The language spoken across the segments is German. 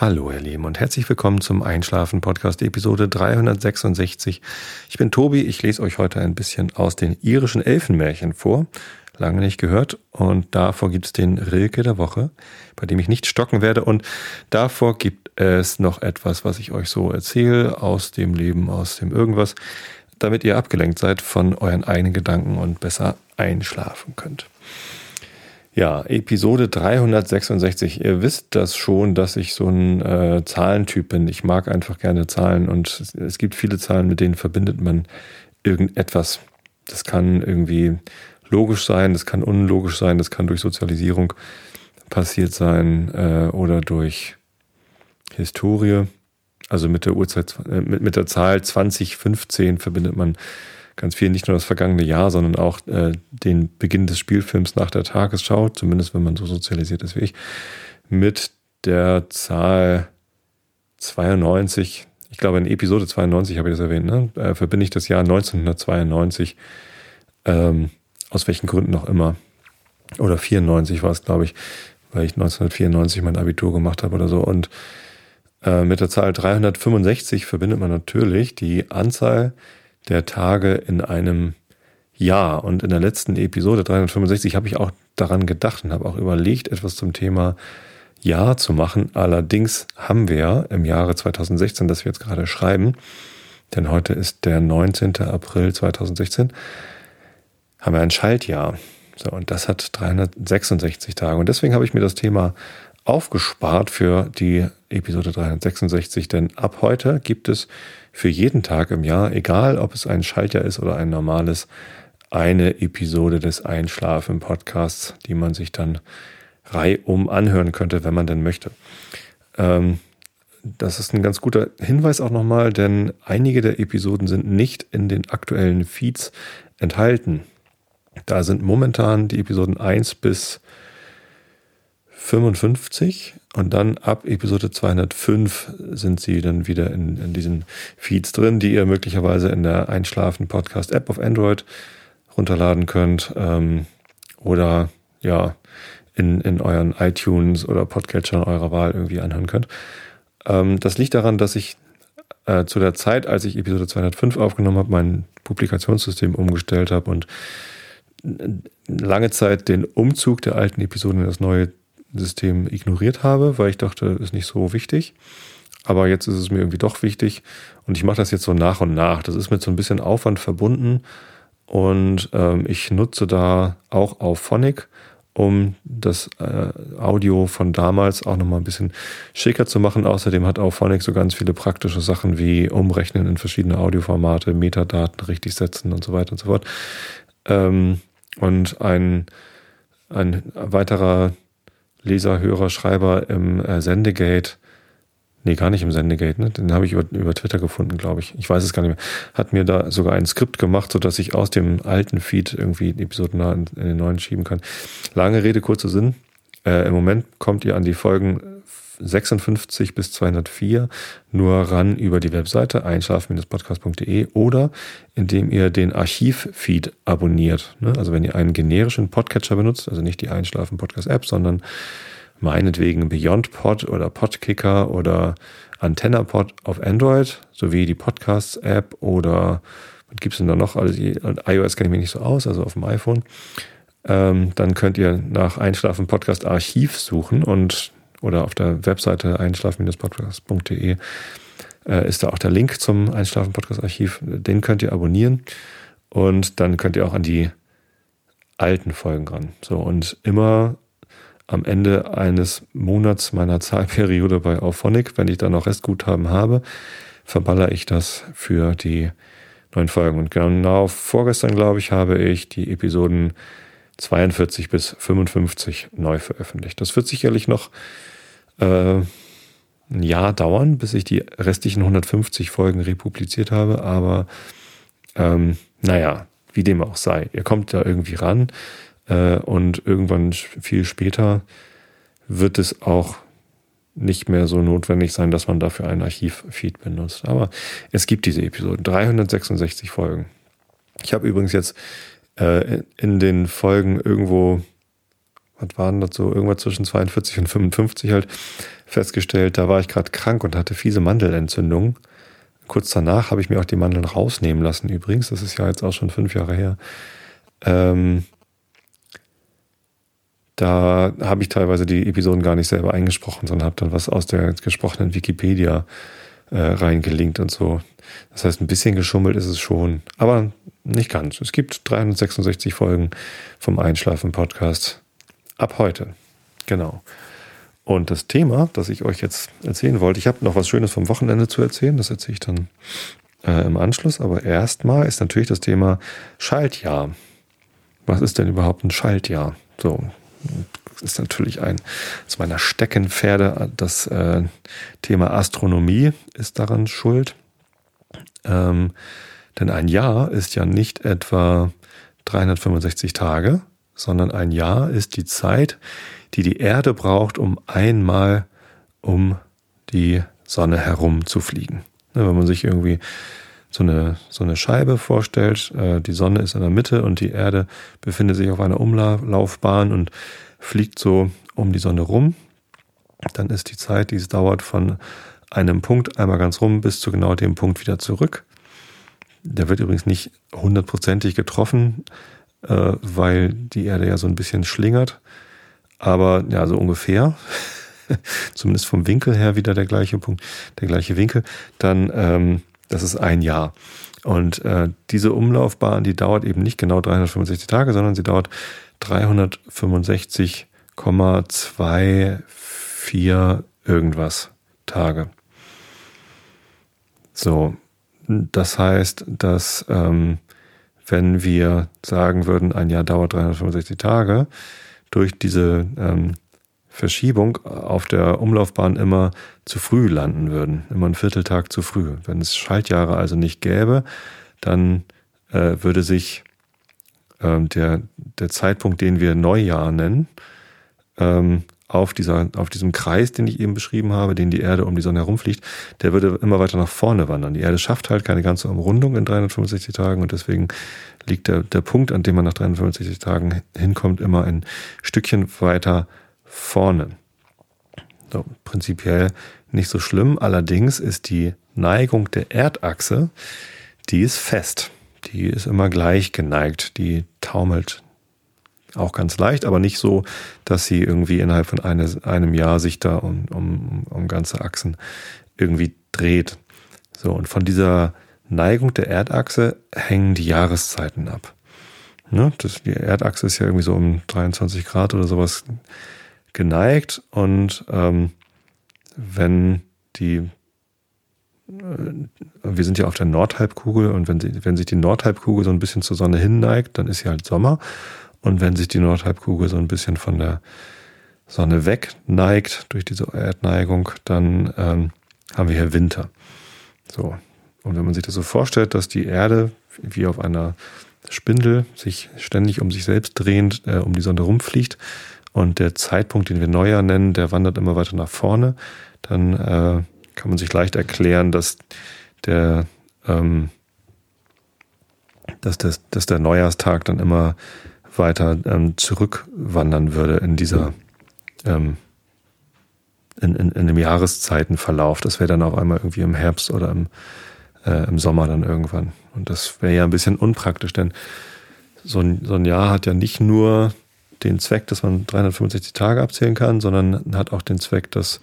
Hallo, ihr Lieben, und herzlich willkommen zum Einschlafen Podcast Episode 366. Ich bin Tobi, ich lese euch heute ein bisschen aus den irischen Elfenmärchen vor. Lange nicht gehört. Und davor gibt es den Rilke der Woche, bei dem ich nicht stocken werde. Und davor gibt es noch etwas, was ich euch so erzähle aus dem Leben, aus dem Irgendwas, damit ihr abgelenkt seid von euren eigenen Gedanken und besser einschlafen könnt. Ja, Episode 366. Ihr wisst das schon, dass ich so ein äh, Zahlentyp bin. Ich mag einfach gerne Zahlen und es, es gibt viele Zahlen, mit denen verbindet man irgendetwas. Das kann irgendwie logisch sein, das kann unlogisch sein, das kann durch Sozialisierung passiert sein äh, oder durch Historie. Also mit der Uhrzeit, äh, mit, mit der Zahl 2015 verbindet man ganz viel, nicht nur das vergangene Jahr, sondern auch äh, den Beginn des Spielfilms nach der Tagesschau, zumindest wenn man so sozialisiert ist wie ich, mit der Zahl 92. Ich glaube, in Episode 92 habe ich das erwähnt, ne? äh, verbinde ich das Jahr 1992, ähm, aus welchen Gründen auch immer. Oder 94 war es, glaube ich, weil ich 1994 mein Abitur gemacht habe oder so. Und äh, mit der Zahl 365 verbindet man natürlich die Anzahl der Tage in einem Jahr. Und in der letzten Episode 365 habe ich auch daran gedacht und habe auch überlegt, etwas zum Thema Jahr zu machen. Allerdings haben wir im Jahre 2016, das wir jetzt gerade schreiben, denn heute ist der 19. April 2016, haben wir ein Schaltjahr. So, und das hat 366 Tage. Und deswegen habe ich mir das Thema aufgespart für die Episode 366, denn ab heute gibt es für jeden Tag im Jahr, egal ob es ein Schaltjahr ist oder ein normales, eine Episode des Einschlafen-Podcasts, die man sich dann reihum anhören könnte, wenn man denn möchte. Ähm, das ist ein ganz guter Hinweis auch nochmal, denn einige der Episoden sind nicht in den aktuellen Feeds enthalten. Da sind momentan die Episoden 1 bis 55 und dann ab Episode 205 sind sie dann wieder in, in diesen Feeds drin, die ihr möglicherweise in der Einschlafen Podcast App auf Android runterladen könnt ähm, oder ja in, in euren iTunes oder Podcatcher eurer Wahl irgendwie anhören könnt. Ähm, das liegt daran, dass ich äh, zu der Zeit, als ich Episode 205 aufgenommen habe, mein Publikationssystem umgestellt habe und lange Zeit den Umzug der alten Episoden in das neue System ignoriert habe, weil ich dachte, ist nicht so wichtig. Aber jetzt ist es mir irgendwie doch wichtig und ich mache das jetzt so nach und nach. Das ist mit so ein bisschen Aufwand verbunden und ähm, ich nutze da auch auf Phonic, um das äh, Audio von damals auch nochmal ein bisschen schicker zu machen. Außerdem hat auch Phonic so ganz viele praktische Sachen wie Umrechnen in verschiedene Audioformate, Metadaten richtig setzen und so weiter und so fort. Ähm, und ein, ein weiterer Leser, Hörer, Schreiber im äh, Sendegate, nee, gar nicht im Sendegate, ne? den habe ich über, über Twitter gefunden, glaube ich. Ich weiß es gar nicht mehr. Hat mir da sogar ein Skript gemacht, sodass ich aus dem alten Feed irgendwie Episoden in, in den neuen schieben kann. Lange Rede, kurzer Sinn. Äh, Im Moment kommt ihr an die Folgen 56 bis 204 nur ran über die Webseite einschlafen-podcast.de oder indem ihr den Archivfeed abonniert. Ne? Also wenn ihr einen generischen Podcatcher benutzt, also nicht die Einschlafen Podcast App, sondern meinetwegen BeyondPod oder Podkicker oder AntennaPod auf Android sowie die Podcasts App oder was gibt's denn da noch? Also iOS kenne ich mich nicht so aus, also auf dem iPhone. Ähm, dann könnt ihr nach Einschlafen Podcast Archiv suchen und oder auf der Webseite einschlafen-podcast.de äh, ist da auch der Link zum Einschlafen-Podcast-Archiv. Den könnt ihr abonnieren und dann könnt ihr auch an die alten Folgen ran. So, und immer am Ende eines Monats meiner Zahlperiode bei Auphonic, wenn ich da noch Restguthaben habe, verballer ich das für die neuen Folgen. Und genau vorgestern, glaube ich, habe ich die Episoden 42 bis 55 neu veröffentlicht. Das wird sicherlich noch äh, ein Jahr dauern, bis ich die restlichen 150 Folgen republiziert habe, aber ähm, naja, wie dem auch sei. Ihr kommt da irgendwie ran äh, und irgendwann viel später wird es auch nicht mehr so notwendig sein, dass man dafür ein Archivfeed benutzt. Aber es gibt diese Episoden, 366 Folgen. Ich habe übrigens jetzt äh, in den Folgen irgendwo was waren das so, irgendwas zwischen 42 und 55 halt, festgestellt, da war ich gerade krank und hatte fiese Mandelentzündung. Kurz danach habe ich mir auch die Mandeln rausnehmen lassen. Übrigens, das ist ja jetzt auch schon fünf Jahre her. Ähm, da habe ich teilweise die Episoden gar nicht selber eingesprochen, sondern habe dann was aus der gesprochenen Wikipedia äh, reingelinkt und so. Das heißt, ein bisschen geschummelt ist es schon, aber nicht ganz. Es gibt 366 Folgen vom Einschlafen-Podcast ab heute. Genau. Und das Thema, das ich euch jetzt erzählen wollte, ich habe noch was Schönes vom Wochenende zu erzählen, das erzähle ich dann äh, im Anschluss, aber erstmal ist natürlich das Thema Schaltjahr. Was ist denn überhaupt ein Schaltjahr? So, das ist natürlich ein das meiner Steckenpferde. Das äh, Thema Astronomie ist daran schuld. Ähm, denn ein Jahr ist ja nicht etwa 365 Tage, sondern ein Jahr ist die Zeit, die die Erde braucht, um einmal um die Sonne herum zu fliegen. Ne, wenn man sich irgendwie so eine, so eine Scheibe vorstellt, äh, die Sonne ist in der Mitte und die Erde befindet sich auf einer Umlaufbahn und fliegt so um die Sonne rum, dann ist die Zeit, die es dauert, von einem Punkt einmal ganz rum bis zu genau dem Punkt wieder zurück. Der wird übrigens nicht hundertprozentig getroffen, äh, weil die Erde ja so ein bisschen schlingert. Aber ja, so ungefähr, zumindest vom Winkel her wieder der gleiche Punkt, der gleiche Winkel, dann ähm, das ist ein Jahr. Und äh, diese Umlaufbahn, die dauert eben nicht genau 365 Tage, sondern sie dauert 365,24 irgendwas Tage. So, das heißt, dass ähm, wenn wir sagen würden, ein Jahr dauert 365 Tage, durch diese ähm, Verschiebung auf der Umlaufbahn immer zu früh landen würden, immer einen Vierteltag zu früh. Wenn es Schaltjahre also nicht gäbe, dann äh, würde sich ähm, der, der Zeitpunkt, den wir Neujahr nennen, ähm, auf, dieser, auf diesem Kreis, den ich eben beschrieben habe, den die Erde um die Sonne herumfliegt, der würde immer weiter nach vorne wandern. Die Erde schafft halt keine ganze Umrundung in 365 Tagen und deswegen liegt der, der Punkt, an dem man nach 365 Tagen hinkommt, immer ein Stückchen weiter vorne. So, prinzipiell nicht so schlimm. Allerdings ist die Neigung der Erdachse, die ist fest. Die ist immer gleich geneigt. Die taumelt auch ganz leicht, aber nicht so, dass sie irgendwie innerhalb von eine, einem Jahr sich da um, um, um ganze Achsen irgendwie dreht. So, und von dieser Neigung der Erdachse hängen die Jahreszeiten ab. Ne? Das, die Erdachse ist ja irgendwie so um 23 Grad oder sowas geneigt und ähm, wenn die äh, wir sind ja auf der Nordhalbkugel und wenn, sie, wenn sich die Nordhalbkugel so ein bisschen zur Sonne hinneigt, dann ist sie halt Sommer. Und wenn sich die Nordhalbkugel so ein bisschen von der Sonne weg neigt durch diese Erdneigung, dann ähm, haben wir hier Winter. So. Und wenn man sich das so vorstellt, dass die Erde wie auf einer Spindel sich ständig um sich selbst drehend äh, um die Sonne rumfliegt und der Zeitpunkt, den wir Neujahr nennen, der wandert immer weiter nach vorne, dann äh, kann man sich leicht erklären, dass der ähm, dass, das, dass der Neujahrstag dann immer weiter ähm, zurückwandern würde in dieser ähm, in, in, in dem Jahreszeitenverlauf. Das wäre dann auf einmal irgendwie im Herbst oder im, äh, im Sommer dann irgendwann. Und das wäre ja ein bisschen unpraktisch, denn so ein, so ein Jahr hat ja nicht nur den Zweck, dass man 365 Tage abzählen kann, sondern hat auch den Zweck, dass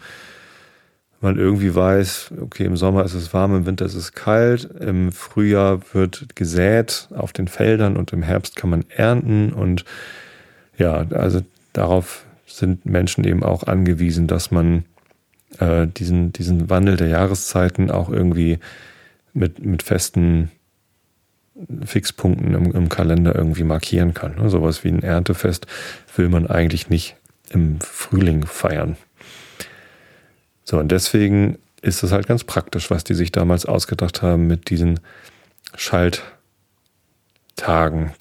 man irgendwie weiß, okay, im Sommer ist es warm, im Winter ist es kalt, im Frühjahr wird gesät auf den Feldern und im Herbst kann man ernten und ja, also darauf sind Menschen eben auch angewiesen, dass man äh, diesen, diesen Wandel der Jahreszeiten auch irgendwie mit, mit festen Fixpunkten im, im Kalender irgendwie markieren kann. Ne? Sowas wie ein Erntefest will man eigentlich nicht im Frühling feiern. So, und deswegen ist es halt ganz praktisch, was die sich damals ausgedacht haben mit diesen Schalttagen,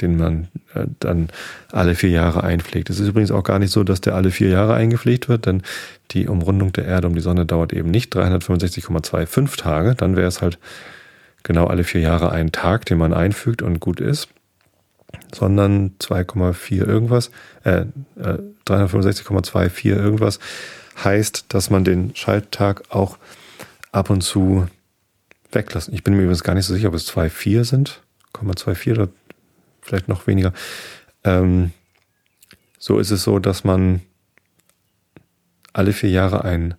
den man äh, dann alle vier Jahre einpflegt. Es ist übrigens auch gar nicht so, dass der alle vier Jahre eingepflegt wird, denn die Umrundung der Erde um die Sonne dauert eben nicht 365,25 Tage. Dann wäre es halt genau alle vier Jahre ein Tag, den man einfügt und gut ist, sondern 2,4 irgendwas, äh, äh 365,24 irgendwas heißt, dass man den Schalttag auch ab und zu weglassen. Ich bin mir übrigens gar nicht so sicher, ob es 2,4 sind, 2,24 oder vielleicht noch weniger. Ähm, so ist es so, dass man alle vier Jahre ein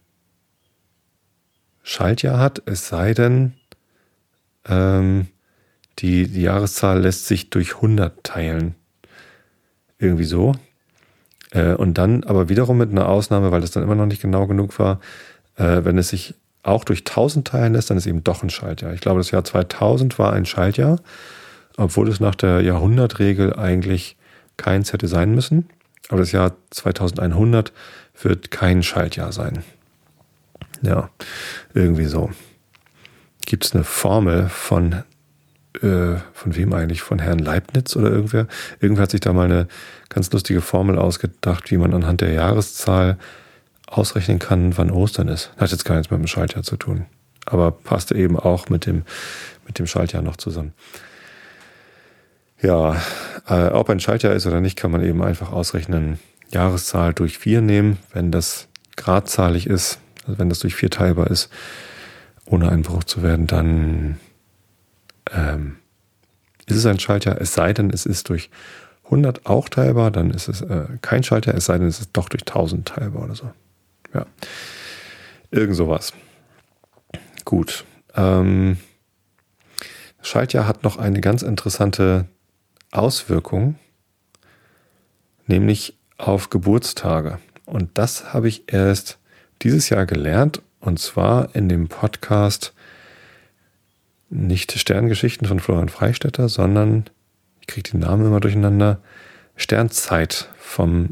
Schaltjahr hat, es sei denn, ähm, die, die Jahreszahl lässt sich durch 100 teilen. Irgendwie so. Äh, und dann aber wiederum mit einer Ausnahme, weil das dann immer noch nicht genau genug war, äh, wenn es sich auch durch 1000 teilen lässt, dann ist eben doch ein Schaltjahr. Ich glaube, das Jahr 2000 war ein Schaltjahr, obwohl es nach der Jahrhundertregel eigentlich keins hätte sein müssen. Aber das Jahr 2100 wird kein Schaltjahr sein. Ja, irgendwie so. Gibt es eine Formel von, äh, von wem eigentlich? Von Herrn Leibniz oder irgendwer? Irgendwer hat sich da mal eine ganz lustige Formel ausgedacht, wie man anhand der Jahreszahl ausrechnen kann, wann Ostern ist. Hat jetzt gar nichts mit dem Schaltjahr zu tun. Aber passte eben auch mit dem, mit dem Schaltjahr noch zusammen. Ja, äh, ob ein Schaltjahr ist oder nicht, kann man eben einfach ausrechnen. Jahreszahl durch vier nehmen, wenn das gradzahlig ist, also wenn das durch vier teilbar ist, ohne Einbruch zu werden, dann ähm, ist es ein Schaltjahr, es sei denn, es ist durch 100 auch teilbar, dann ist es äh, kein Schaltjahr, es sei denn, es ist doch durch 1000 teilbar oder so. Ja. Irgend sowas. Gut. Ähm, Schaltjahr hat noch eine ganz interessante Auswirkung, nämlich auf Geburtstage. Und das habe ich erst dieses Jahr gelernt, und zwar in dem Podcast nicht Sterngeschichten von Florian Freistetter, sondern ich kriege den Namen immer durcheinander, Sternzeit vom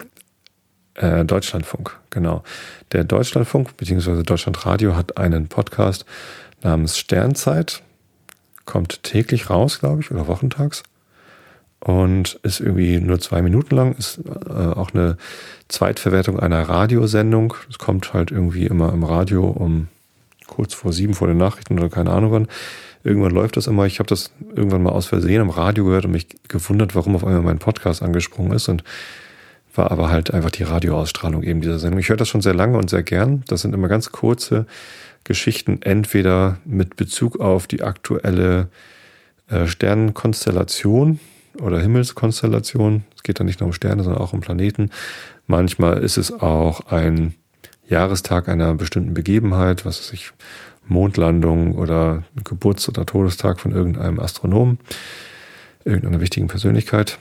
äh, Deutschlandfunk, genau. Der Deutschlandfunk bzw. Deutschlandradio hat einen Podcast namens Sternzeit. Kommt täglich raus, glaube ich, oder wochentags. Und ist irgendwie nur zwei Minuten lang. Ist äh, auch eine Zweitverwertung einer Radiosendung. Es kommt halt irgendwie immer im Radio um kurz vor sieben vor den Nachrichten oder keine Ahnung wann. Irgendwann läuft das immer. Ich habe das irgendwann mal aus Versehen im Radio gehört und mich gewundert, warum auf einmal mein Podcast angesprungen ist. Und war aber halt einfach die Radioausstrahlung eben dieser Sendung. Ich höre das schon sehr lange und sehr gern. Das sind immer ganz kurze Geschichten, entweder mit Bezug auf die aktuelle äh, Sternenkonstellation oder Himmelskonstellation. Es geht dann nicht nur um Sterne, sondern auch um Planeten. Manchmal ist es auch ein Jahrestag einer bestimmten Begebenheit, was weiß ich, Mondlandung oder Geburts- oder Todestag von irgendeinem Astronomen, irgendeiner wichtigen Persönlichkeit.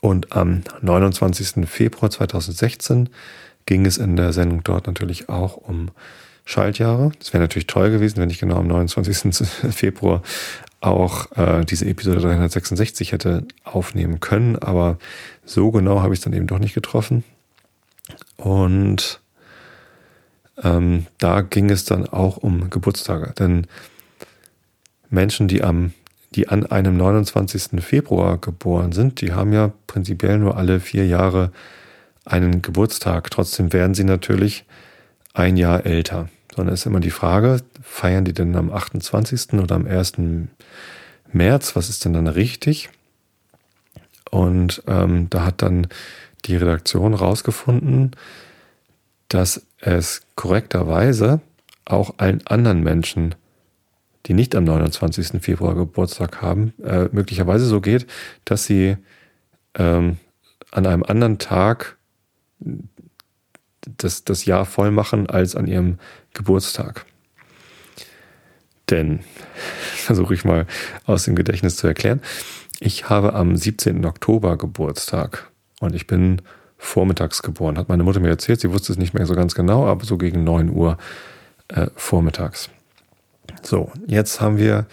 Und am 29. Februar 2016 ging es in der Sendung dort natürlich auch um Schaltjahre. Es wäre natürlich toll gewesen, wenn ich genau am 29. Februar auch äh, diese Episode 366 hätte aufnehmen können, aber so genau habe ich es dann eben doch nicht getroffen. Und ähm, da ging es dann auch um Geburtstage, denn Menschen, die am die an einem 29. Februar geboren sind, die haben ja prinzipiell nur alle vier Jahre einen Geburtstag. Trotzdem werden sie natürlich ein Jahr älter. Sondern ist immer die Frage, feiern die denn am 28. oder am 1. März? Was ist denn dann richtig? Und ähm, da hat dann die Redaktion rausgefunden, dass es korrekterweise auch allen anderen Menschen die nicht am 29. Februar Geburtstag haben, äh, möglicherweise so geht, dass sie ähm, an einem anderen Tag das, das Jahr voll machen als an ihrem Geburtstag. Denn, versuche ich mal aus dem Gedächtnis zu erklären, ich habe am 17. Oktober Geburtstag und ich bin vormittags geboren. Hat meine Mutter mir erzählt, sie wusste es nicht mehr so ganz genau, aber so gegen 9 Uhr äh, vormittags. So, jetzt haben wir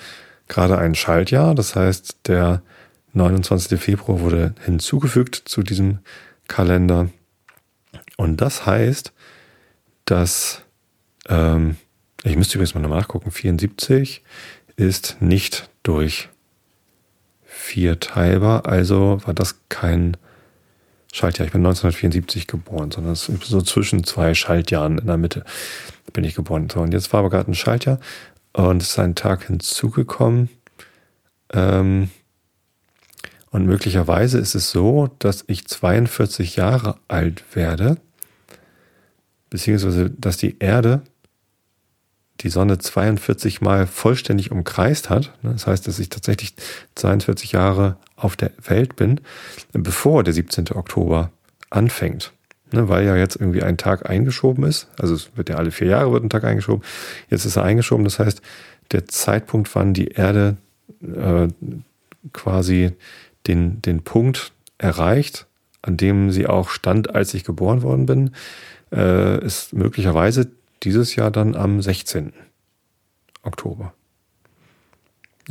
gerade ein Schaltjahr, das heißt, der 29. Februar wurde hinzugefügt zu diesem Kalender. Und das heißt, dass, ähm, ich müsste übrigens mal nachgucken, 74 ist nicht durch 4 teilbar, also war das kein Schaltjahr. Ich bin 1974 geboren, sondern so zwischen zwei Schaltjahren in der Mitte bin ich geboren. So, und jetzt war aber gerade ein Schaltjahr und es ist ein Tag hinzugekommen. Ähm, und möglicherweise ist es so, dass ich 42 Jahre alt werde, beziehungsweise dass die Erde die Sonne 42 Mal vollständig umkreist hat. Das heißt, dass ich tatsächlich 42 Jahre auf der Welt bin, bevor der 17. Oktober anfängt. Ne, weil ja jetzt irgendwie ein Tag eingeschoben ist. Also es wird ja alle vier Jahre wird ein Tag eingeschoben. Jetzt ist er eingeschoben. Das heißt, der Zeitpunkt, wann die Erde äh, quasi den, den Punkt erreicht, an dem sie auch stand, als ich geboren worden bin, äh, ist möglicherweise dieses Jahr dann am 16. Oktober.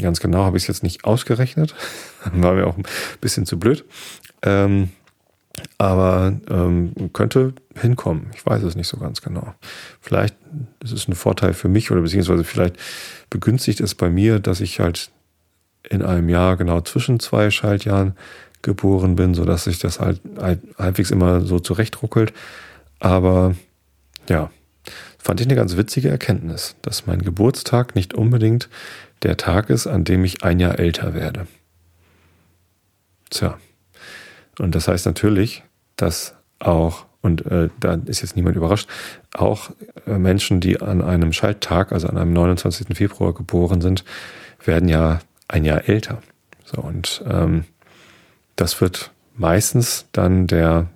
Ganz genau habe ich es jetzt nicht ausgerechnet. War mir auch ein bisschen zu blöd. Ähm, aber ähm, könnte hinkommen. Ich weiß es nicht so ganz genau. Vielleicht ist es ein Vorteil für mich oder beziehungsweise vielleicht begünstigt es bei mir, dass ich halt in einem Jahr genau zwischen zwei Schaltjahren geboren bin, sodass sich das halt halbwegs immer so zurechtruckelt. Aber ja, fand ich eine ganz witzige Erkenntnis, dass mein Geburtstag nicht unbedingt der Tag ist, an dem ich ein Jahr älter werde. Tja. Und das heißt natürlich, dass auch, und äh, da ist jetzt niemand überrascht, auch äh, Menschen, die an einem Schalttag, also an einem 29. Februar geboren sind, werden ja ein Jahr älter. So, und ähm, das wird meistens dann der,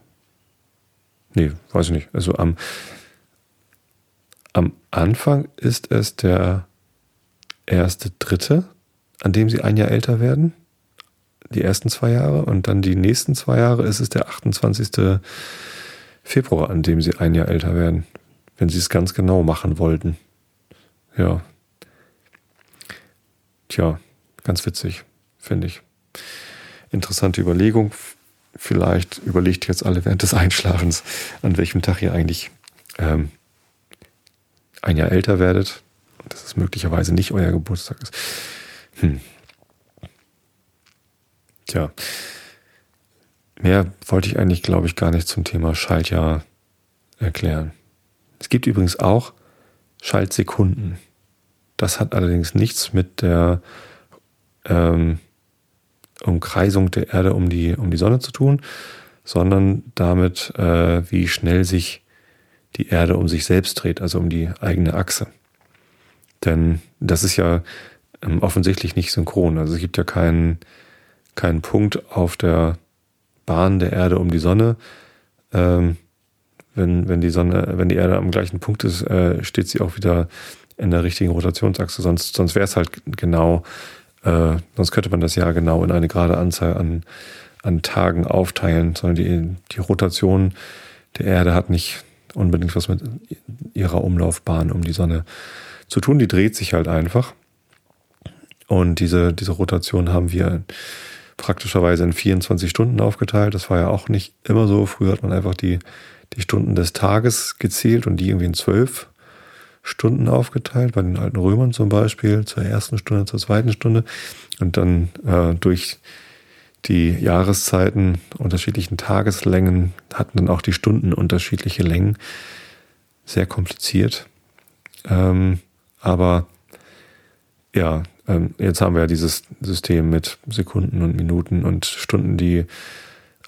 nee, weiß ich nicht, also am am Anfang ist es der erste Dritte, an dem sie ein Jahr älter werden. Die ersten zwei Jahre. Und dann die nächsten zwei Jahre ist es der 28. Februar, an dem sie ein Jahr älter werden. Wenn sie es ganz genau machen wollten. Ja. Tja, ganz witzig, finde ich. Interessante Überlegung. Vielleicht überlegt jetzt alle während des Einschlafens, an welchem Tag ihr eigentlich ähm, ein Jahr älter werdet dass es möglicherweise nicht euer Geburtstag ist. Hm. Tja. Mehr wollte ich eigentlich, glaube ich, gar nicht zum Thema Schaltjahr erklären. Es gibt übrigens auch Schaltsekunden. Das hat allerdings nichts mit der ähm, Umkreisung der Erde um die, um die Sonne zu tun, sondern damit, äh, wie schnell sich die Erde um sich selbst dreht, also um die eigene Achse. Denn das ist ja ähm, offensichtlich nicht synchron. Also es gibt ja keinen, keinen Punkt auf der Bahn der Erde um die Sonne. Ähm, wenn, wenn die Sonne, wenn die Erde am gleichen Punkt ist, äh, steht sie auch wieder in der richtigen Rotationsachse. Sonst, sonst wäre es halt genau, äh, sonst könnte man das Jahr genau in eine gerade Anzahl an, an Tagen aufteilen, sondern die, die Rotation der Erde hat nicht unbedingt was mit ihrer Umlaufbahn um die Sonne zu tun. Die dreht sich halt einfach. Und diese, diese Rotation haben wir praktischerweise in 24 Stunden aufgeteilt. Das war ja auch nicht immer so. Früher hat man einfach die, die Stunden des Tages gezählt und die irgendwie in zwölf Stunden aufgeteilt, bei den alten Römern zum Beispiel, zur ersten Stunde, zur zweiten Stunde. Und dann äh, durch die Jahreszeiten, unterschiedlichen Tageslängen, hatten dann auch die Stunden unterschiedliche Längen. Sehr kompliziert. Ähm, aber ja, ähm, jetzt haben wir ja dieses System mit Sekunden und Minuten und Stunden, die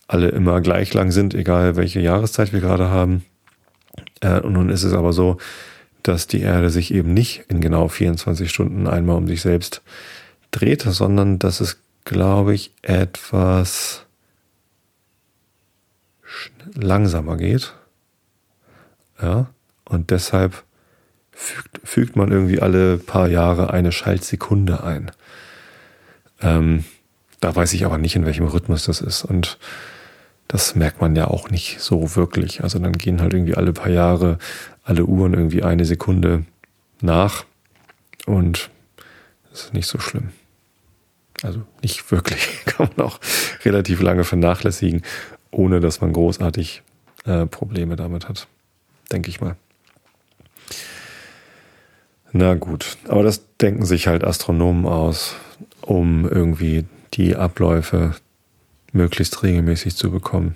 alle immer gleich lang sind, egal welche Jahreszeit wir gerade haben. Äh, und nun ist es aber so, dass die Erde sich eben nicht in genau 24 Stunden einmal um sich selbst dreht, sondern dass es glaube ich, etwas langsamer geht. Ja, und deshalb fügt, fügt man irgendwie alle paar Jahre eine Schaltsekunde ein. Ähm, da weiß ich aber nicht, in welchem Rhythmus das ist. Und das merkt man ja auch nicht so wirklich. Also dann gehen halt irgendwie alle paar Jahre alle Uhren irgendwie eine Sekunde nach. Und das ist nicht so schlimm. Also nicht wirklich, kann man auch relativ lange vernachlässigen, ohne dass man großartig äh, Probleme damit hat, denke ich mal. Na gut, aber das denken sich halt Astronomen aus, um irgendwie die Abläufe möglichst regelmäßig zu bekommen.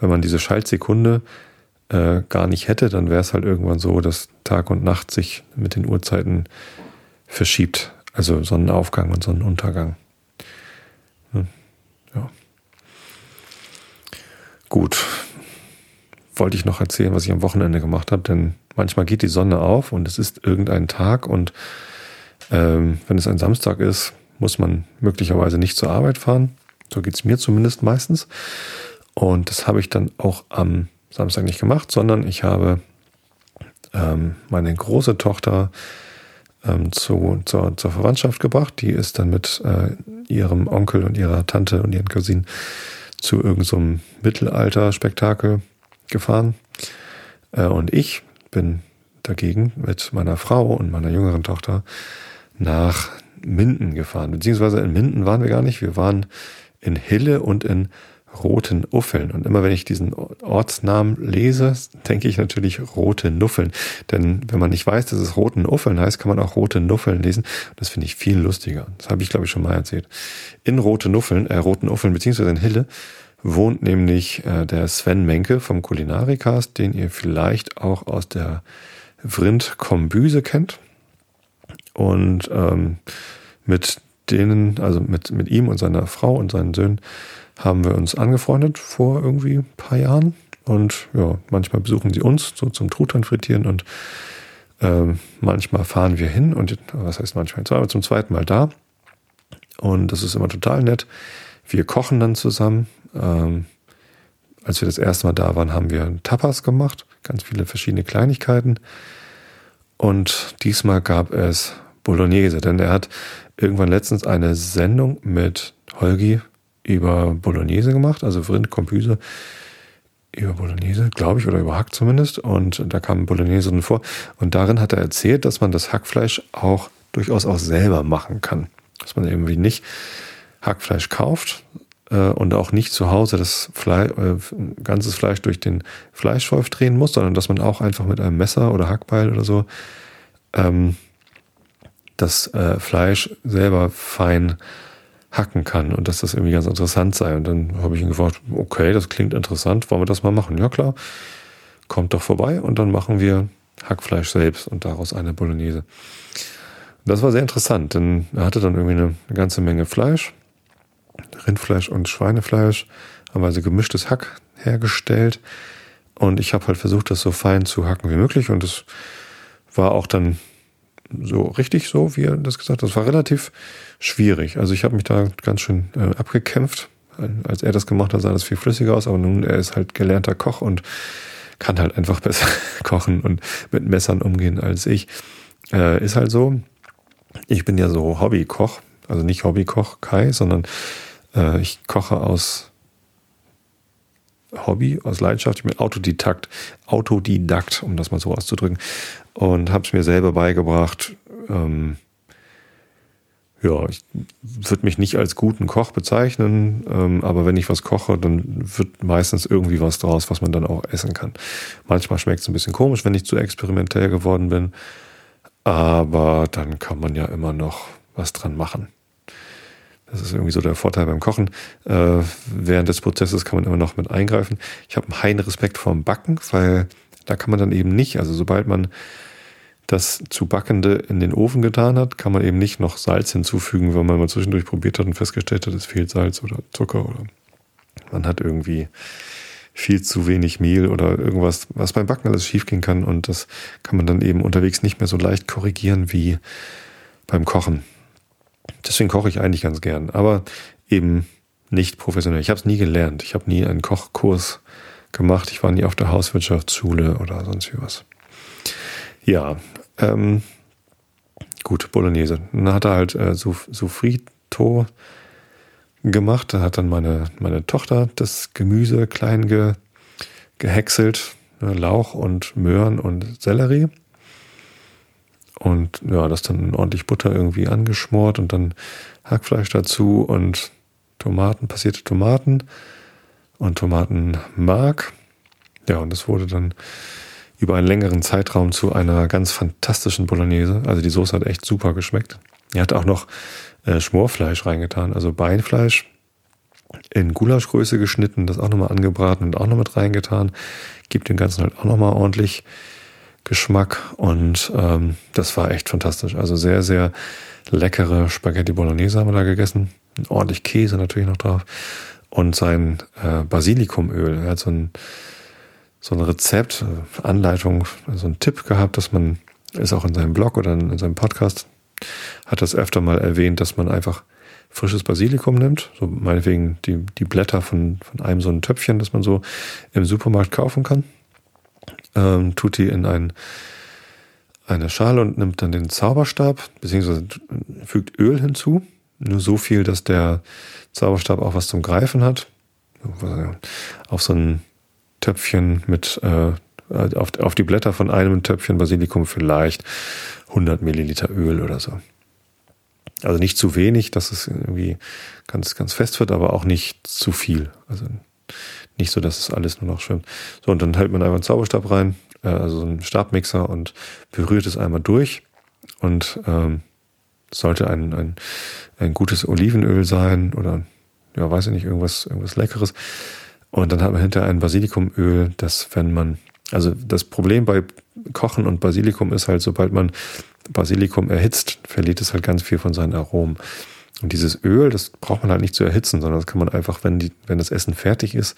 Wenn man diese Schaltsekunde äh, gar nicht hätte, dann wäre es halt irgendwann so, dass Tag und Nacht sich mit den Uhrzeiten verschiebt. Also Sonnenaufgang und Sonnenuntergang. Ja. Gut. Wollte ich noch erzählen, was ich am Wochenende gemacht habe, denn manchmal geht die Sonne auf und es ist irgendein Tag und ähm, wenn es ein Samstag ist, muss man möglicherweise nicht zur Arbeit fahren. So geht es mir zumindest meistens. Und das habe ich dann auch am Samstag nicht gemacht, sondern ich habe ähm, meine große Tochter ähm, zu, zur, zur Verwandtschaft gebracht. Die ist dann mit äh, ihrem Onkel und ihrer Tante und ihren Cousinen zu irgendeinem so Mittelalter-Spektakel gefahren. Äh, und ich bin dagegen mit meiner Frau und meiner jüngeren Tochter nach Minden gefahren. Beziehungsweise in Minden waren wir gar nicht. Wir waren in Hille und in Roten Uffeln. Und immer wenn ich diesen Ortsnamen lese, denke ich natürlich Rote Nuffeln. Denn wenn man nicht weiß, dass es Roten Uffeln heißt, kann man auch Rote Nuffeln lesen. Das finde ich viel lustiger. Das habe ich, glaube ich, schon mal erzählt. In Rote Nuffeln, äh, Roten Uffeln, beziehungsweise in Hille, wohnt nämlich äh, der Sven Menke vom Kulinarikast, den ihr vielleicht auch aus der Vrind Kombüse kennt. Und ähm, mit denen, also mit, mit ihm und seiner Frau und seinen Söhnen, haben wir uns angefreundet vor irgendwie ein paar Jahren. Und ja, manchmal besuchen sie uns so zum Truthahn frittieren und ähm, manchmal fahren wir hin und was heißt manchmal? Zum zweiten Mal da. Und das ist immer total nett. Wir kochen dann zusammen. Ähm, als wir das erste Mal da waren, haben wir Tapas gemacht, ganz viele verschiedene Kleinigkeiten. Und diesmal gab es Bolognese, denn er hat irgendwann letztens eine Sendung mit Holgi über Bolognese gemacht, also Vrind Kompüse über Bolognese, glaube ich, oder über Hack zumindest. Und da kam Bolognese drin vor. Und darin hat er erzählt, dass man das Hackfleisch auch durchaus auch selber machen kann. Dass man irgendwie nicht Hackfleisch kauft äh, und auch nicht zu Hause das Fleisch, äh, ganzes Fleisch durch den Fleischwolf drehen muss, sondern dass man auch einfach mit einem Messer oder Hackbeil oder so ähm, das äh, Fleisch selber fein hacken kann und dass das irgendwie ganz interessant sei. Und dann habe ich ihn gefragt, okay, das klingt interessant, wollen wir das mal machen? Ja klar, kommt doch vorbei und dann machen wir Hackfleisch selbst und daraus eine Bolognese. Das war sehr interessant, denn er hatte dann irgendwie eine ganze Menge Fleisch, Rindfleisch und Schweinefleisch, haben also gemischtes Hack hergestellt und ich habe halt versucht, das so fein zu hacken wie möglich und es war auch dann so richtig so, wie er das gesagt hat. Das war relativ schwierig. Also ich habe mich da ganz schön äh, abgekämpft. Als er das gemacht hat, sah das viel flüssiger aus, aber nun, er ist halt gelernter Koch und kann halt einfach besser kochen und mit Messern umgehen als ich. Äh, ist halt so. Ich bin ja so Hobbykoch, also nicht Hobbykoch Kai, sondern äh, ich koche aus Hobby, aus Leidenschaft. Ich bin Autodidakt, Autodidakt, um das mal so auszudrücken. Und habe es mir selber beigebracht. Ähm, ja, ich würde mich nicht als guten Koch bezeichnen, ähm, aber wenn ich was koche, dann wird meistens irgendwie was draus, was man dann auch essen kann. Manchmal schmeckt es ein bisschen komisch, wenn ich zu experimentell geworden bin, aber dann kann man ja immer noch was dran machen. Das ist irgendwie so der Vorteil beim Kochen. Äh, während des Prozesses kann man immer noch mit eingreifen. Ich habe einen heilen Respekt vorm Backen, weil da kann man dann eben nicht, also sobald man das zu Backende in den Ofen getan hat, kann man eben nicht noch Salz hinzufügen, wenn man mal zwischendurch probiert hat und festgestellt hat, es fehlt Salz oder Zucker oder man hat irgendwie viel zu wenig Mehl oder irgendwas, was beim Backen alles schiefgehen kann und das kann man dann eben unterwegs nicht mehr so leicht korrigieren wie beim Kochen. Deswegen koche ich eigentlich ganz gern, aber eben nicht professionell. Ich habe es nie gelernt. Ich habe nie einen Kochkurs gemacht. Ich war nie auf der Hauswirtschaftsschule oder sonst wie was. Ja, ähm, gut, Bolognese. Dann hat er halt äh, Sofrito gemacht. Da hat dann meine, meine Tochter das Gemüse klein ge, gehäckselt. Ne, Lauch und Möhren und Sellerie. Und ja, das dann ordentlich Butter irgendwie angeschmort und dann Hackfleisch dazu und Tomaten, passierte Tomaten und Tomatenmark. Ja, und das wurde dann über einen längeren Zeitraum zu einer ganz fantastischen Bolognese. Also die Soße hat echt super geschmeckt. Er hat auch noch äh, Schmorfleisch reingetan, also Beinfleisch in Gulaschgröße geschnitten, das auch nochmal angebraten und auch noch mit reingetan. Gibt dem Ganzen halt auch nochmal ordentlich Geschmack und ähm, das war echt fantastisch. Also sehr, sehr leckere Spaghetti Bolognese haben wir da gegessen. Ordentlich Käse natürlich noch drauf und sein äh, Basilikumöl. Er hat so ein so ein Rezept, äh, Anleitung, so ein Tipp gehabt, dass man, ist auch in seinem Blog oder in seinem Podcast, hat das öfter mal erwähnt, dass man einfach frisches Basilikum nimmt, so meinetwegen die, die Blätter von, von einem so ein Töpfchen, das man so im Supermarkt kaufen kann, ähm, tut die in ein, eine Schale und nimmt dann den Zauberstab, beziehungsweise fügt Öl hinzu, nur so viel, dass der Zauberstab auch was zum Greifen hat, auf so ein Töpfchen mit, äh, auf, auf die Blätter von einem Töpfchen Basilikum vielleicht 100 Milliliter Öl oder so. Also nicht zu wenig, dass es irgendwie ganz, ganz fest wird, aber auch nicht zu viel. Also nicht so, dass es alles nur noch schwimmt. So, und dann hält man einfach einen Zauberstab rein, äh, also so einen Stabmixer und berührt es einmal durch. Und ähm, sollte ein, ein, ein gutes Olivenöl sein oder ja, weiß ich nicht, irgendwas, irgendwas Leckeres. Und dann hat man hinterher ein Basilikumöl, das, wenn man, also das Problem bei Kochen und Basilikum ist halt, sobald man Basilikum erhitzt, verliert es halt ganz viel von seinen Aromen. Und dieses Öl, das braucht man halt nicht zu erhitzen, sondern das kann man einfach, wenn, die, wenn das Essen fertig ist,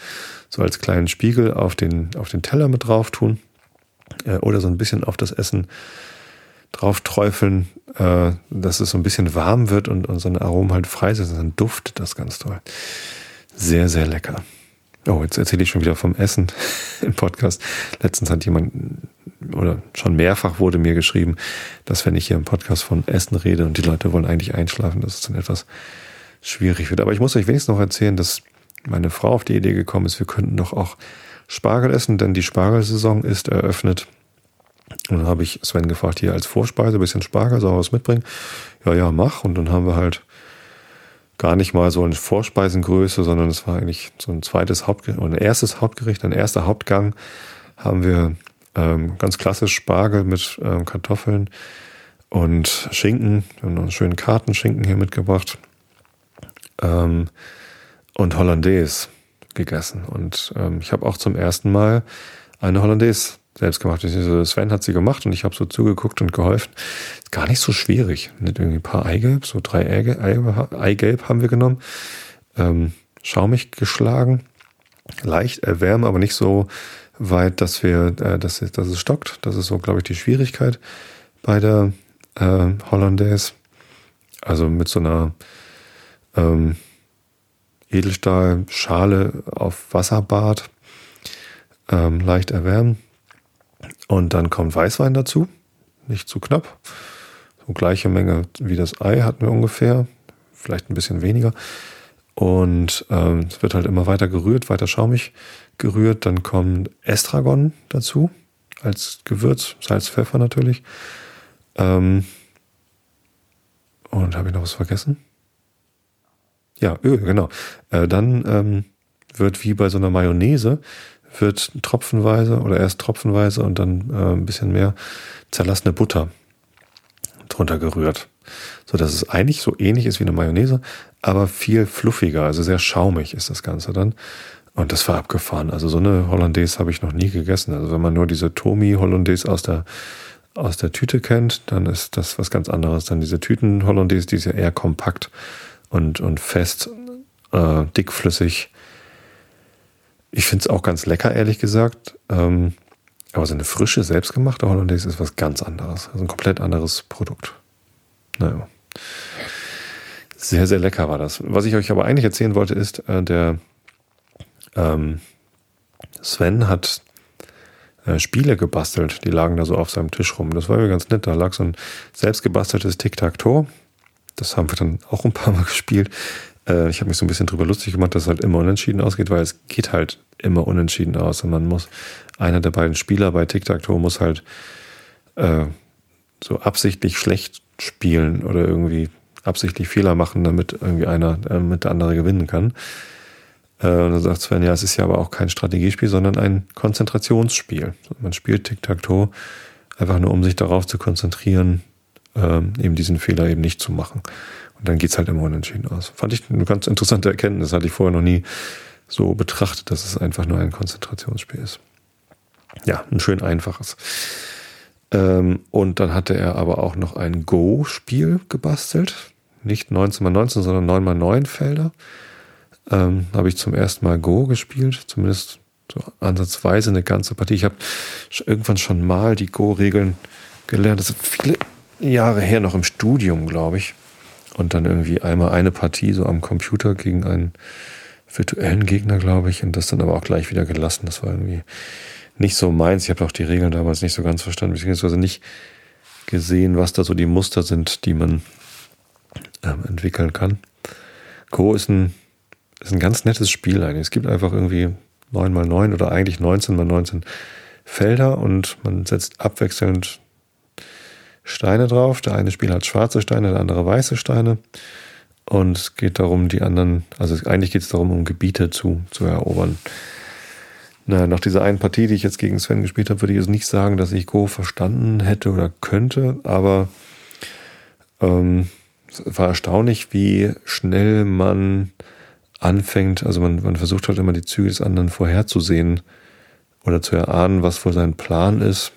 so als kleinen Spiegel auf den, auf den Teller mit drauf tun äh, oder so ein bisschen auf das Essen drauf träufeln, äh, dass es so ein bisschen warm wird und, und seine Aromen halt frei sind. Dann duftet das ganz toll. Sehr, sehr lecker. Oh, jetzt erzähle ich schon wieder vom Essen im Podcast. Letztens hat jemand oder schon mehrfach wurde mir geschrieben, dass wenn ich hier im Podcast von Essen rede und die Leute wollen eigentlich einschlafen, dass es dann etwas schwierig wird. Aber ich muss euch wenigstens noch erzählen, dass meine Frau auf die Idee gekommen ist, wir könnten doch auch Spargel essen, denn die Spargelsaison ist eröffnet. Und dann habe ich Sven gefragt, hier als Vorspeise ein bisschen Spargel, soll er was mitbringen? Ja, ja, mach. Und dann haben wir halt gar nicht mal so eine Vorspeisengröße, sondern es war eigentlich so ein zweites Hauptgericht ein erstes Hauptgericht, ein erster Hauptgang haben wir ähm, ganz klassisch Spargel mit ähm, Kartoffeln und Schinken. Wir haben noch einen schönen Kartenschinken hier mitgebracht. Ähm, und Hollandaise gegessen. Und ähm, ich habe auch zum ersten Mal eine Hollandaise selbst gemacht. Sven hat sie gemacht und ich habe so zugeguckt und geholfen. Ist gar nicht so schwierig. Nicht irgendwie ein paar Eigelb, so drei Eigelb, Eigelb haben wir genommen. Ähm, schaumig geschlagen, leicht erwärmen, aber nicht so weit, dass wir, äh, dass, dass es stockt. Das ist so, glaube ich, die Schwierigkeit bei der äh, Hollandaise. Also mit so einer ähm, Edelstahlschale auf Wasserbad ähm, leicht erwärmen und dann kommt Weißwein dazu, nicht zu knapp. So gleiche Menge wie das Ei hatten wir ungefähr, vielleicht ein bisschen weniger. Und ähm, es wird halt immer weiter gerührt, weiter schaumig gerührt. Dann kommt Estragon dazu als Gewürz, Salz, Pfeffer natürlich. Ähm, und habe ich noch was vergessen? Ja, Öl, genau. Äh, dann ähm, wird wie bei so einer Mayonnaise wird tropfenweise oder erst tropfenweise und dann äh, ein bisschen mehr zerlassene Butter drunter gerührt. So dass es eigentlich so ähnlich ist wie eine Mayonnaise, aber viel fluffiger, also sehr schaumig ist das Ganze dann. Und das war abgefahren. Also so eine Hollandaise habe ich noch nie gegessen. Also wenn man nur diese Tomi Hollandaise aus der aus der Tüte kennt, dann ist das was ganz anderes. Dann diese Tüten Hollandaise, die ist ja eher kompakt und, und fest, äh, dickflüssig ich finde es auch ganz lecker, ehrlich gesagt. Ähm, aber so eine frische, selbstgemachte Hollandaise ist was ganz anderes. Also ein komplett anderes Produkt. Naja. Sehr, sehr lecker war das. Was ich euch aber eigentlich erzählen wollte, ist, äh, der ähm, Sven hat äh, Spiele gebastelt. Die lagen da so auf seinem Tisch rum. Das war mir ganz nett. Da lag so ein selbstgebasteltes Tic-Tac-Toe. Das haben wir dann auch ein paar Mal gespielt. Äh, ich habe mich so ein bisschen drüber lustig gemacht, dass es halt immer unentschieden ausgeht, weil es geht halt immer unentschieden aus. Und man muss, einer der beiden Spieler bei Tic-Tac-Toe muss halt äh, so absichtlich schlecht spielen oder irgendwie absichtlich Fehler machen, damit irgendwie einer, damit der andere gewinnen kann. Äh, und dann sagt Sven, ja, es ist ja aber auch kein Strategiespiel, sondern ein Konzentrationsspiel. Man spielt Tic-Tac-Toe einfach nur, um sich darauf zu konzentrieren, äh, eben diesen Fehler eben nicht zu machen. Und dann geht's halt immer unentschieden aus. Fand ich eine ganz interessante Erkenntnis, hatte ich vorher noch nie so betrachtet, dass es einfach nur ein Konzentrationsspiel ist. Ja, ein schön einfaches. Ähm, und dann hatte er aber auch noch ein Go-Spiel gebastelt. Nicht 19x19, sondern 9x9 Felder. Ähm, habe ich zum ersten Mal Go gespielt, zumindest so ansatzweise eine ganze Partie. Ich habe irgendwann schon mal die Go-Regeln gelernt. Das ist viele Jahre her, noch im Studium, glaube ich. Und dann irgendwie einmal eine Partie so am Computer gegen einen virtuellen Gegner, glaube ich. Und das dann aber auch gleich wieder gelassen. Das war irgendwie nicht so meins. Ich habe auch die Regeln damals nicht so ganz verstanden, beziehungsweise nicht gesehen, was da so die Muster sind, die man ähm, entwickeln kann. Go ist ein, ist ein ganz nettes Spiel eigentlich. Es gibt einfach irgendwie 9 mal 9 oder eigentlich 19 mal 19 Felder und man setzt abwechselnd Steine drauf. Der eine Spieler hat schwarze Steine, der andere weiße Steine. Und es geht darum, die anderen, also eigentlich geht es darum, um Gebiete zu, zu erobern. Na, nach dieser einen Partie, die ich jetzt gegen Sven gespielt habe, würde ich jetzt nicht sagen, dass ich Go verstanden hätte oder könnte, aber ähm, es war erstaunlich, wie schnell man anfängt, also man, man versucht halt immer die Züge des anderen vorherzusehen oder zu erahnen, was wohl sein Plan ist.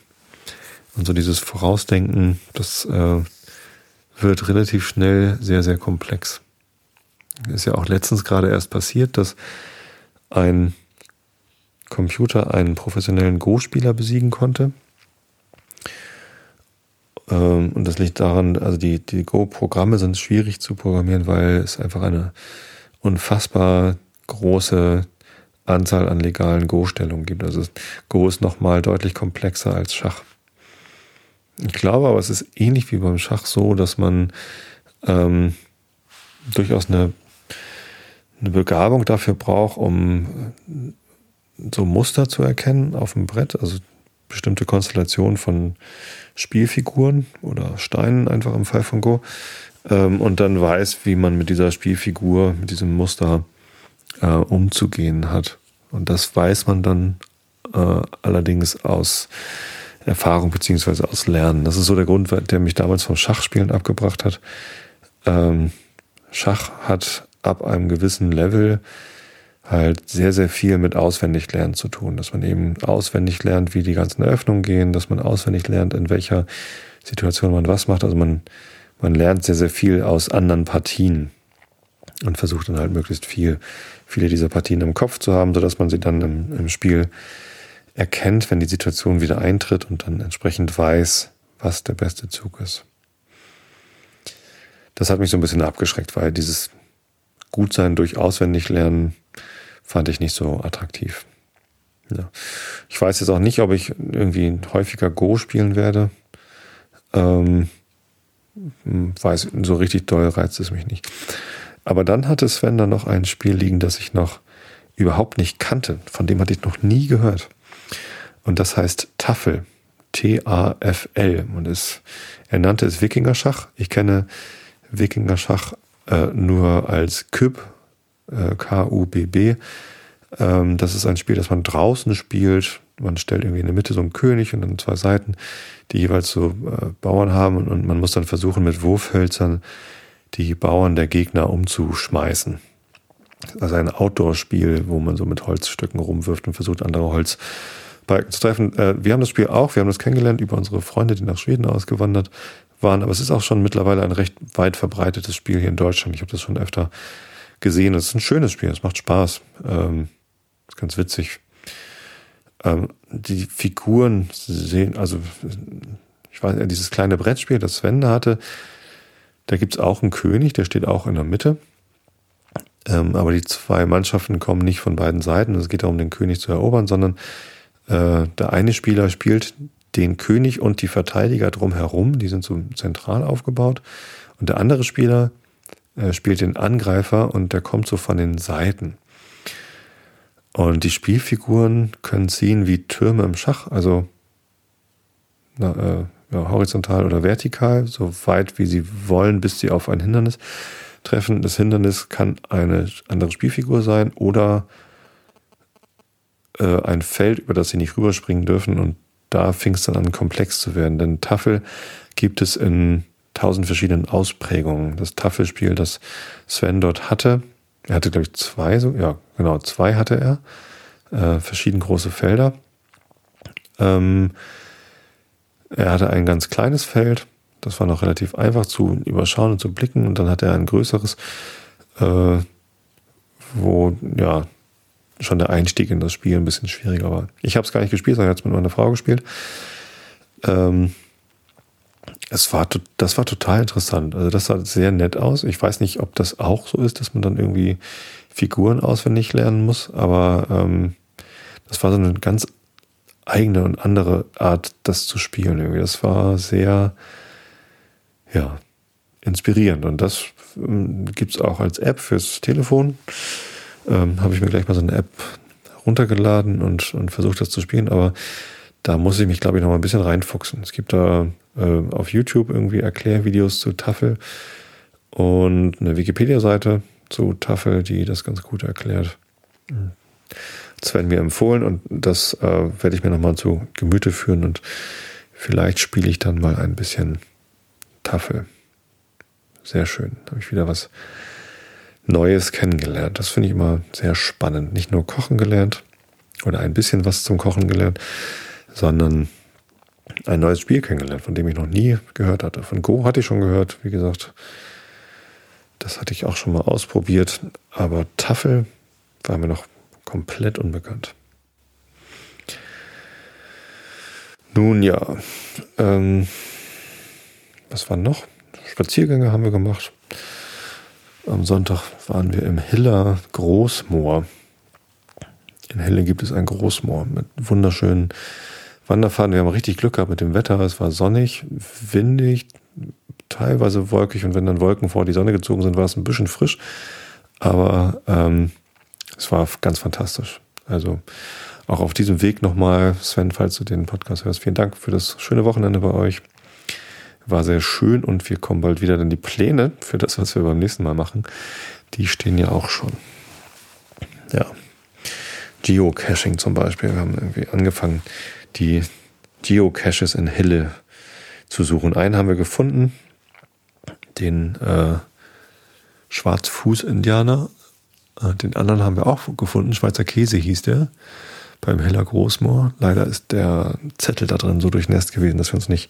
Und so dieses Vorausdenken, das äh, wird relativ schnell sehr, sehr komplex. Ist ja auch letztens gerade erst passiert, dass ein Computer einen professionellen Go-Spieler besiegen konnte. Ähm, und das liegt daran, also die, die Go-Programme sind schwierig zu programmieren, weil es einfach eine unfassbar große Anzahl an legalen Go-Stellungen gibt. Also Go ist nochmal deutlich komplexer als Schach. Ich glaube aber, es ist ähnlich wie beim Schach so, dass man ähm, durchaus eine, eine Begabung dafür braucht, um so Muster zu erkennen auf dem Brett, also bestimmte Konstellationen von Spielfiguren oder Steinen einfach im Fall von Go ähm, und dann weiß, wie man mit dieser Spielfigur, mit diesem Muster äh, umzugehen hat. Und das weiß man dann äh, allerdings aus Erfahrung beziehungsweise aus Lernen. Das ist so der Grund, der mich damals vom Schachspielen abgebracht hat. Ähm, Schach hat ab einem gewissen Level halt sehr, sehr viel mit Auswendiglernen zu tun. Dass man eben auswendig lernt, wie die ganzen Eröffnungen gehen, dass man auswendig lernt, in welcher Situation man was macht. Also man, man lernt sehr, sehr viel aus anderen Partien und versucht dann halt möglichst viel, viele dieser Partien im Kopf zu haben, sodass man sie dann im, im Spiel erkennt, wenn die Situation wieder eintritt und dann entsprechend weiß, was der beste Zug ist. Das hat mich so ein bisschen abgeschreckt, weil dieses Gutsein durch Auswendiglernen fand ich nicht so attraktiv. Ja. Ich weiß jetzt auch nicht, ob ich irgendwie häufiger Go spielen werde. Ähm, weiß, so richtig doll reizt es mich nicht. Aber dann hatte Sven da noch ein Spiel liegen, das ich noch überhaupt nicht kannte. Von dem hatte ich noch nie gehört. Und das heißt Tafel. T-A-F-L. Und es, er nannte es Wikingerschach. Ich kenne Wikingerschach äh, nur als Küb äh, K-U-B-B. Ähm, das ist ein Spiel, das man draußen spielt. Man stellt irgendwie in der Mitte so einen König und dann zwei Seiten, die jeweils so äh, Bauern haben und, und man muss dann versuchen, mit Wurfhölzern die Bauern der Gegner umzuschmeißen. Also ein Outdoor-Spiel, wo man so mit Holzstücken rumwirft und versucht, andere Holzbalken zu treffen. Äh, wir haben das Spiel auch, wir haben das kennengelernt über unsere Freunde, die nach Schweden ausgewandert waren, aber es ist auch schon mittlerweile ein recht weit verbreitetes Spiel hier in Deutschland. Ich habe das schon öfter gesehen. Es ist ein schönes Spiel, es macht Spaß. Ähm, ist ganz witzig. Ähm, die Figuren sehen, also ich weiß ja, dieses kleine Brettspiel, das Sven hatte, da gibt es auch einen König, der steht auch in der Mitte. Ähm, aber die zwei Mannschaften kommen nicht von beiden Seiten. Es geht darum, den König zu erobern, sondern äh, der eine Spieler spielt den König und die Verteidiger drumherum, die sind so zentral aufgebaut. Und der andere Spieler äh, spielt den Angreifer und der kommt so von den Seiten. Und die Spielfiguren können ziehen wie Türme im Schach, also na, äh, ja, horizontal oder vertikal, so weit wie sie wollen, bis sie auf ein Hindernis treffen. Das Hindernis kann eine andere Spielfigur sein oder äh, ein Feld, über das sie nicht rüberspringen dürfen. Und da fing es dann an, komplex zu werden. Denn Tafel gibt es in tausend verschiedenen Ausprägungen. Das Tafelspiel, das Sven dort hatte, er hatte, glaube ich, zwei, so, ja, genau, zwei hatte er, äh, verschieden große Felder. Ähm, er hatte ein ganz kleines Feld, das war noch relativ einfach zu überschauen und zu blicken, und dann hatte er ein größeres, äh, wo, ja, schon der Einstieg in das Spiel ein bisschen schwieriger war. Ich habe es gar nicht gespielt, sondern jetzt mit meiner Frau gespielt. Ähm, es war, das war total interessant. Also das sah sehr nett aus. Ich weiß nicht, ob das auch so ist, dass man dann irgendwie Figuren auswendig lernen muss, aber ähm, das war so eine ganz eigene und andere Art, das zu spielen. Irgendwie. Das war sehr, ja, inspirierend. Und das ähm, gibt es auch als App fürs Telefon. Ähm, Habe ich mir gleich mal so eine App runtergeladen und, und versucht, das zu spielen. Aber da muss ich mich, glaube ich, noch mal ein bisschen reinfuchsen. Es gibt da äh, auf YouTube irgendwie Erklärvideos zu Tafel und eine Wikipedia-Seite zu Tafel, die das ganz gut erklärt. Das werden mir empfohlen und das äh, werde ich mir nochmal zu Gemüte führen und vielleicht spiele ich dann mal ein bisschen Tafel. Sehr schön. Da habe ich wieder was Neues kennengelernt. Das finde ich immer sehr spannend. Nicht nur kochen gelernt oder ein bisschen was zum Kochen gelernt, sondern ein neues Spiel kennengelernt, von dem ich noch nie gehört hatte. Von Go hatte ich schon gehört, wie gesagt. Das hatte ich auch schon mal ausprobiert. Aber Tafel war mir noch komplett unbekannt. Nun ja, ähm, was war noch? Spaziergänge haben wir gemacht. Am Sonntag waren wir im Hiller Großmoor. In Hille gibt es ein Großmoor mit wunderschönen Wanderfahrten. Wir haben richtig Glück gehabt mit dem Wetter. Es war sonnig, windig, teilweise wolkig und wenn dann Wolken vor die Sonne gezogen sind, war es ein bisschen frisch. Aber ähm, es war ganz fantastisch. Also auch auf diesem Weg nochmal, Sven, falls du den Podcast hörst, vielen Dank für das schöne Wochenende bei euch. War sehr schön und wir kommen bald wieder, denn die Pläne für das, was wir beim nächsten Mal machen, die stehen ja auch schon. Ja. Geocaching zum Beispiel. Wir haben irgendwie angefangen, die Geocaches in Hille zu suchen. Einen haben wir gefunden, den äh, Schwarzfuß-Indianer. Äh, den anderen haben wir auch gefunden. Schweizer Käse hieß der beim Heller Großmoor. Leider ist der Zettel da drin so durchnässt gewesen, dass wir uns nicht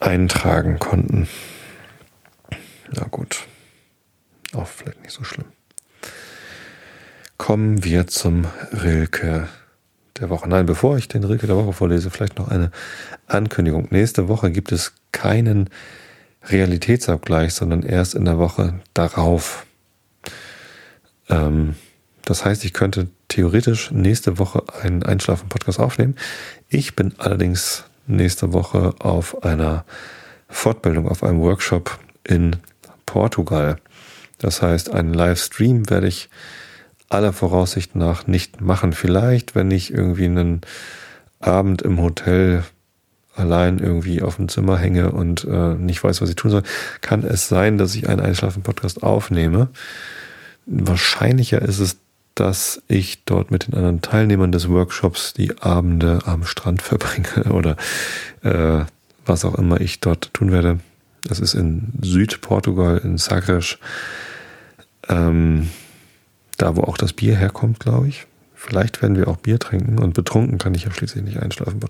eintragen konnten. Na gut. Auch vielleicht nicht so schlimm. Kommen wir zum Rilke der Woche. Nein, bevor ich den Rilke der Woche vorlese, vielleicht noch eine Ankündigung. Nächste Woche gibt es keinen Realitätsabgleich, sondern erst in der Woche darauf. Ähm, das heißt, ich könnte theoretisch nächste Woche einen Einschlafen-Podcast aufnehmen. Ich bin allerdings nächste Woche auf einer Fortbildung, auf einem Workshop in Portugal. Das heißt, einen Livestream werde ich aller Voraussicht nach nicht machen. Vielleicht, wenn ich irgendwie einen Abend im Hotel allein irgendwie auf dem Zimmer hänge und äh, nicht weiß, was ich tun soll, kann es sein, dass ich einen Einschlafen-Podcast aufnehme. Wahrscheinlicher ist es, dass ich dort mit den anderen Teilnehmern des Workshops die Abende am Strand verbringe oder äh, was auch immer ich dort tun werde. Das ist in Südportugal, in Sagres. Ähm, da, wo auch das Bier herkommt, glaube ich. Vielleicht werden wir auch Bier trinken und betrunken kann ich ja schließlich nicht einschlafen.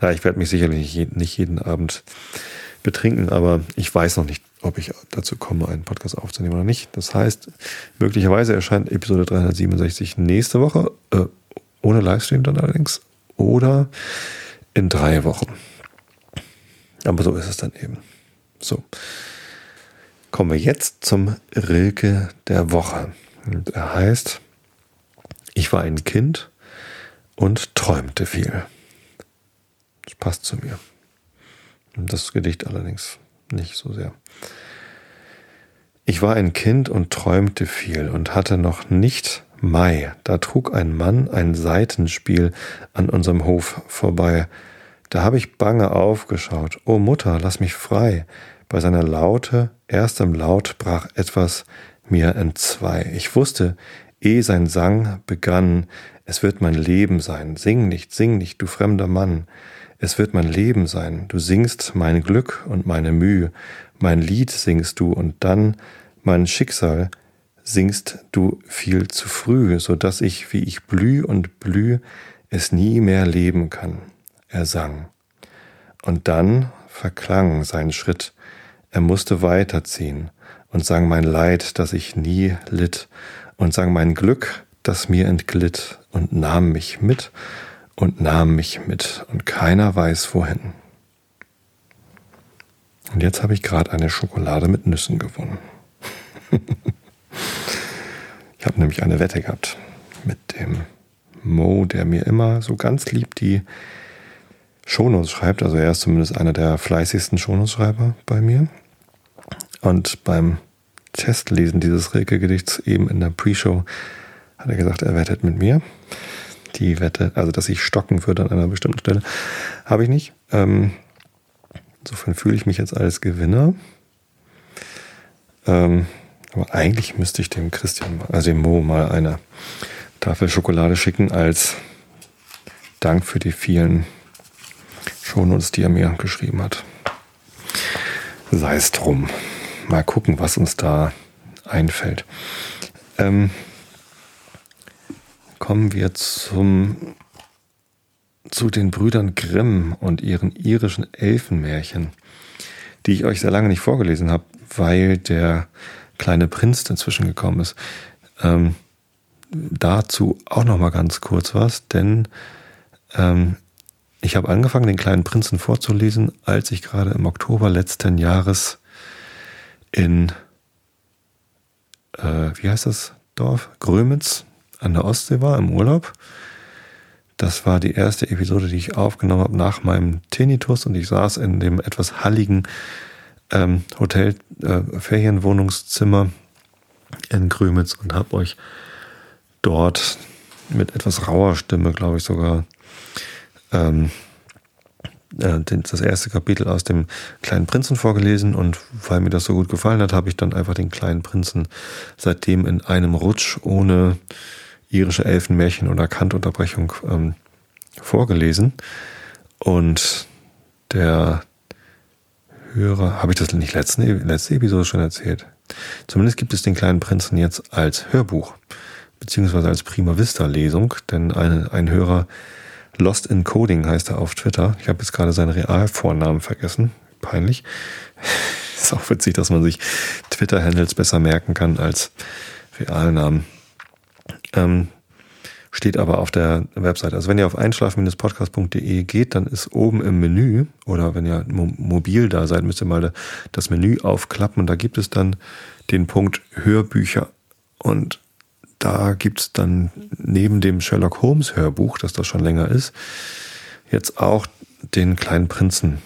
Na, ich werde mich sicherlich nicht jeden Abend betrinken, aber ich weiß noch nicht, ob ich dazu komme, einen Podcast aufzunehmen oder nicht. Das heißt, möglicherweise erscheint Episode 367 nächste Woche, äh, ohne Livestream dann allerdings, oder in drei Wochen. Aber so ist es dann eben. So. Kommen wir jetzt zum Rilke der Woche. Und er heißt, ich war ein Kind und träumte viel. Das passt zu mir. Das Gedicht allerdings nicht so sehr. Ich war ein Kind und träumte viel und hatte noch nicht Mai. Da trug ein Mann ein Seitenspiel an unserem Hof vorbei. Da habe ich bange aufgeschaut. O Mutter, lass mich frei. Bei seiner Laute, erstem Laut brach etwas mir entzwei. Ich wusste, ehe sein Sang begann, es wird mein Leben sein. Sing nicht, sing nicht, du fremder Mann. Es wird mein Leben sein. Du singst mein Glück und meine Mühe. Mein Lied singst du und dann mein Schicksal singst du viel zu früh, so dass ich, wie ich blüh und blüh, es nie mehr leben kann. Er sang. Und dann verklang sein Schritt. Er musste weiterziehen und sang mein Leid, das ich nie litt, und sang mein Glück, das mir entglitt und nahm mich mit und nahm mich mit und keiner weiß wohin. Und jetzt habe ich gerade eine Schokolade mit Nüssen gewonnen. ich habe nämlich eine Wette gehabt mit dem Mo, der mir immer so ganz lieb die Shownotes schreibt. Also er ist zumindest einer der fleißigsten Shownotes-Schreiber bei mir. Und beim Testlesen dieses Rilke-Gedichts eben in der Pre-Show hat er gesagt, er wettet mit mir. Die Wette, also dass ich stocken würde an einer bestimmten Stelle, habe ich nicht. Ähm, insofern fühle ich mich jetzt als Gewinner. Ähm, aber eigentlich müsste ich dem Christian, also dem Mo, mal eine Tafel Schokolade schicken als Dank für die vielen Shownotes, die er mir geschrieben hat. Sei es drum. Mal gucken, was uns da einfällt. Ähm, kommen wir zum, zu den Brüdern Grimm und ihren irischen Elfenmärchen, die ich euch sehr lange nicht vorgelesen habe, weil der kleine Prinz dazwischen gekommen ist. Ähm, dazu auch noch mal ganz kurz was, denn ähm, ich habe angefangen, den kleinen Prinzen vorzulesen, als ich gerade im Oktober letzten Jahres in, äh, wie heißt das Dorf? Grömitz an der Ostsee war, im Urlaub. Das war die erste Episode, die ich aufgenommen habe nach meinem Tinnitus und ich saß in dem etwas halligen ähm, Hotel äh, Ferienwohnungszimmer in Grömitz und habe euch dort mit etwas rauer Stimme, glaube ich sogar, ähm, äh, das erste Kapitel aus dem Kleinen Prinzen vorgelesen und weil mir das so gut gefallen hat, habe ich dann einfach den Kleinen Prinzen seitdem in einem Rutsch ohne irische Elfenmärchen oder Kantunterbrechung ähm, vorgelesen. Und der Hörer, habe ich das nicht letzte, letzte Episode schon erzählt? Zumindest gibt es den kleinen Prinzen jetzt als Hörbuch, beziehungsweise als Prima Vista Lesung, denn eine, ein Hörer Lost in Coding heißt er auf Twitter. Ich habe jetzt gerade seinen Realvornamen vergessen. Peinlich. Ist auch witzig, dass man sich Twitter-Handles besser merken kann als Realnamen. Ähm, steht aber auf der Webseite. Also wenn ihr auf einschlafen-podcast.de geht, dann ist oben im Menü oder wenn ihr mobil da seid, müsst ihr mal das Menü aufklappen und da gibt es dann den Punkt Hörbücher und da gibt es dann neben dem Sherlock Holmes Hörbuch, das da schon länger ist, jetzt auch den kleinen Prinzen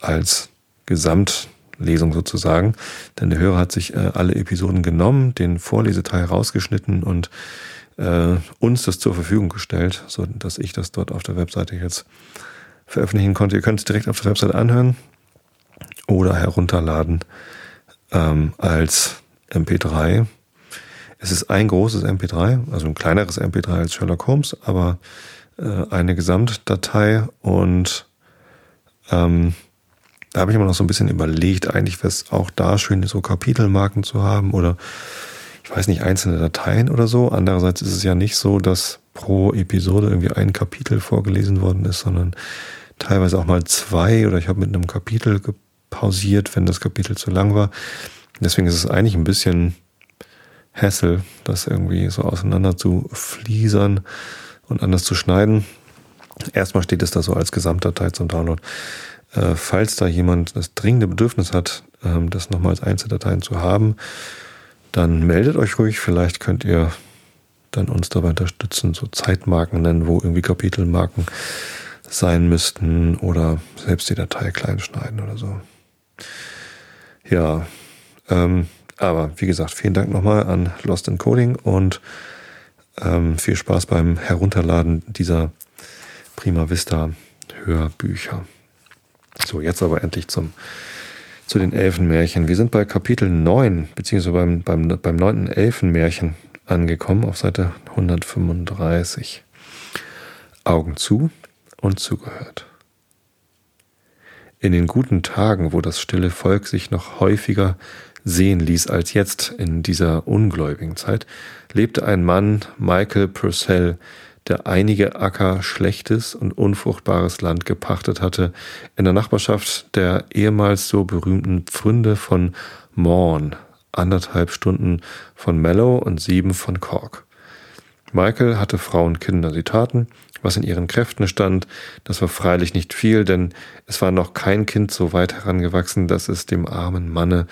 als Gesamtlesung sozusagen. Denn der Hörer hat sich äh, alle Episoden genommen, den Vorleseteil rausgeschnitten und äh, uns das zur Verfügung gestellt, so dass ich das dort auf der Webseite jetzt veröffentlichen konnte. Ihr könnt es direkt auf der Webseite anhören oder herunterladen ähm, als MP3 es ist ein großes MP3, also ein kleineres MP3 als Sherlock Holmes, aber äh, eine Gesamtdatei und ähm, da habe ich immer noch so ein bisschen überlegt, eigentlich wäre es auch da schön, so Kapitelmarken zu haben oder ich weiß nicht, einzelne Dateien oder so. Andererseits ist es ja nicht so, dass pro Episode irgendwie ein Kapitel vorgelesen worden ist, sondern teilweise auch mal zwei oder ich habe mit einem Kapitel gepausiert, wenn das Kapitel zu lang war. Deswegen ist es eigentlich ein bisschen Hassel, das irgendwie so auseinander zu fliesern und anders zu schneiden. Erstmal steht es da so als Gesamtdatei zum Download. Äh, falls da jemand das dringende Bedürfnis hat, ähm, das nochmal als Einzeldateien zu haben, dann meldet euch ruhig. Vielleicht könnt ihr dann uns dabei unterstützen, so Zeitmarken nennen, wo irgendwie Kapitelmarken sein müssten oder selbst die Datei klein schneiden oder so. Ja, ähm, aber wie gesagt, vielen Dank nochmal an Lost in Coding und ähm, viel Spaß beim Herunterladen dieser Prima Vista Hörbücher. So, jetzt aber endlich zum, zu den Elfenmärchen. Wir sind bei Kapitel 9, beziehungsweise beim, beim, beim 9. Elfenmärchen angekommen, auf Seite 135. Augen zu und zugehört. In den guten Tagen, wo das stille Volk sich noch häufiger sehen ließ als jetzt in dieser ungläubigen Zeit, lebte ein Mann, Michael Purcell, der einige Acker schlechtes und unfruchtbares Land gepachtet hatte, in der Nachbarschaft der ehemals so berühmten Pfründe von Morn, anderthalb Stunden von Mallow und sieben von Cork. Michael hatte Frau und Kinder. Sie taten, was in ihren Kräften stand. Das war freilich nicht viel, denn es war noch kein Kind so weit herangewachsen, dass es dem armen Manne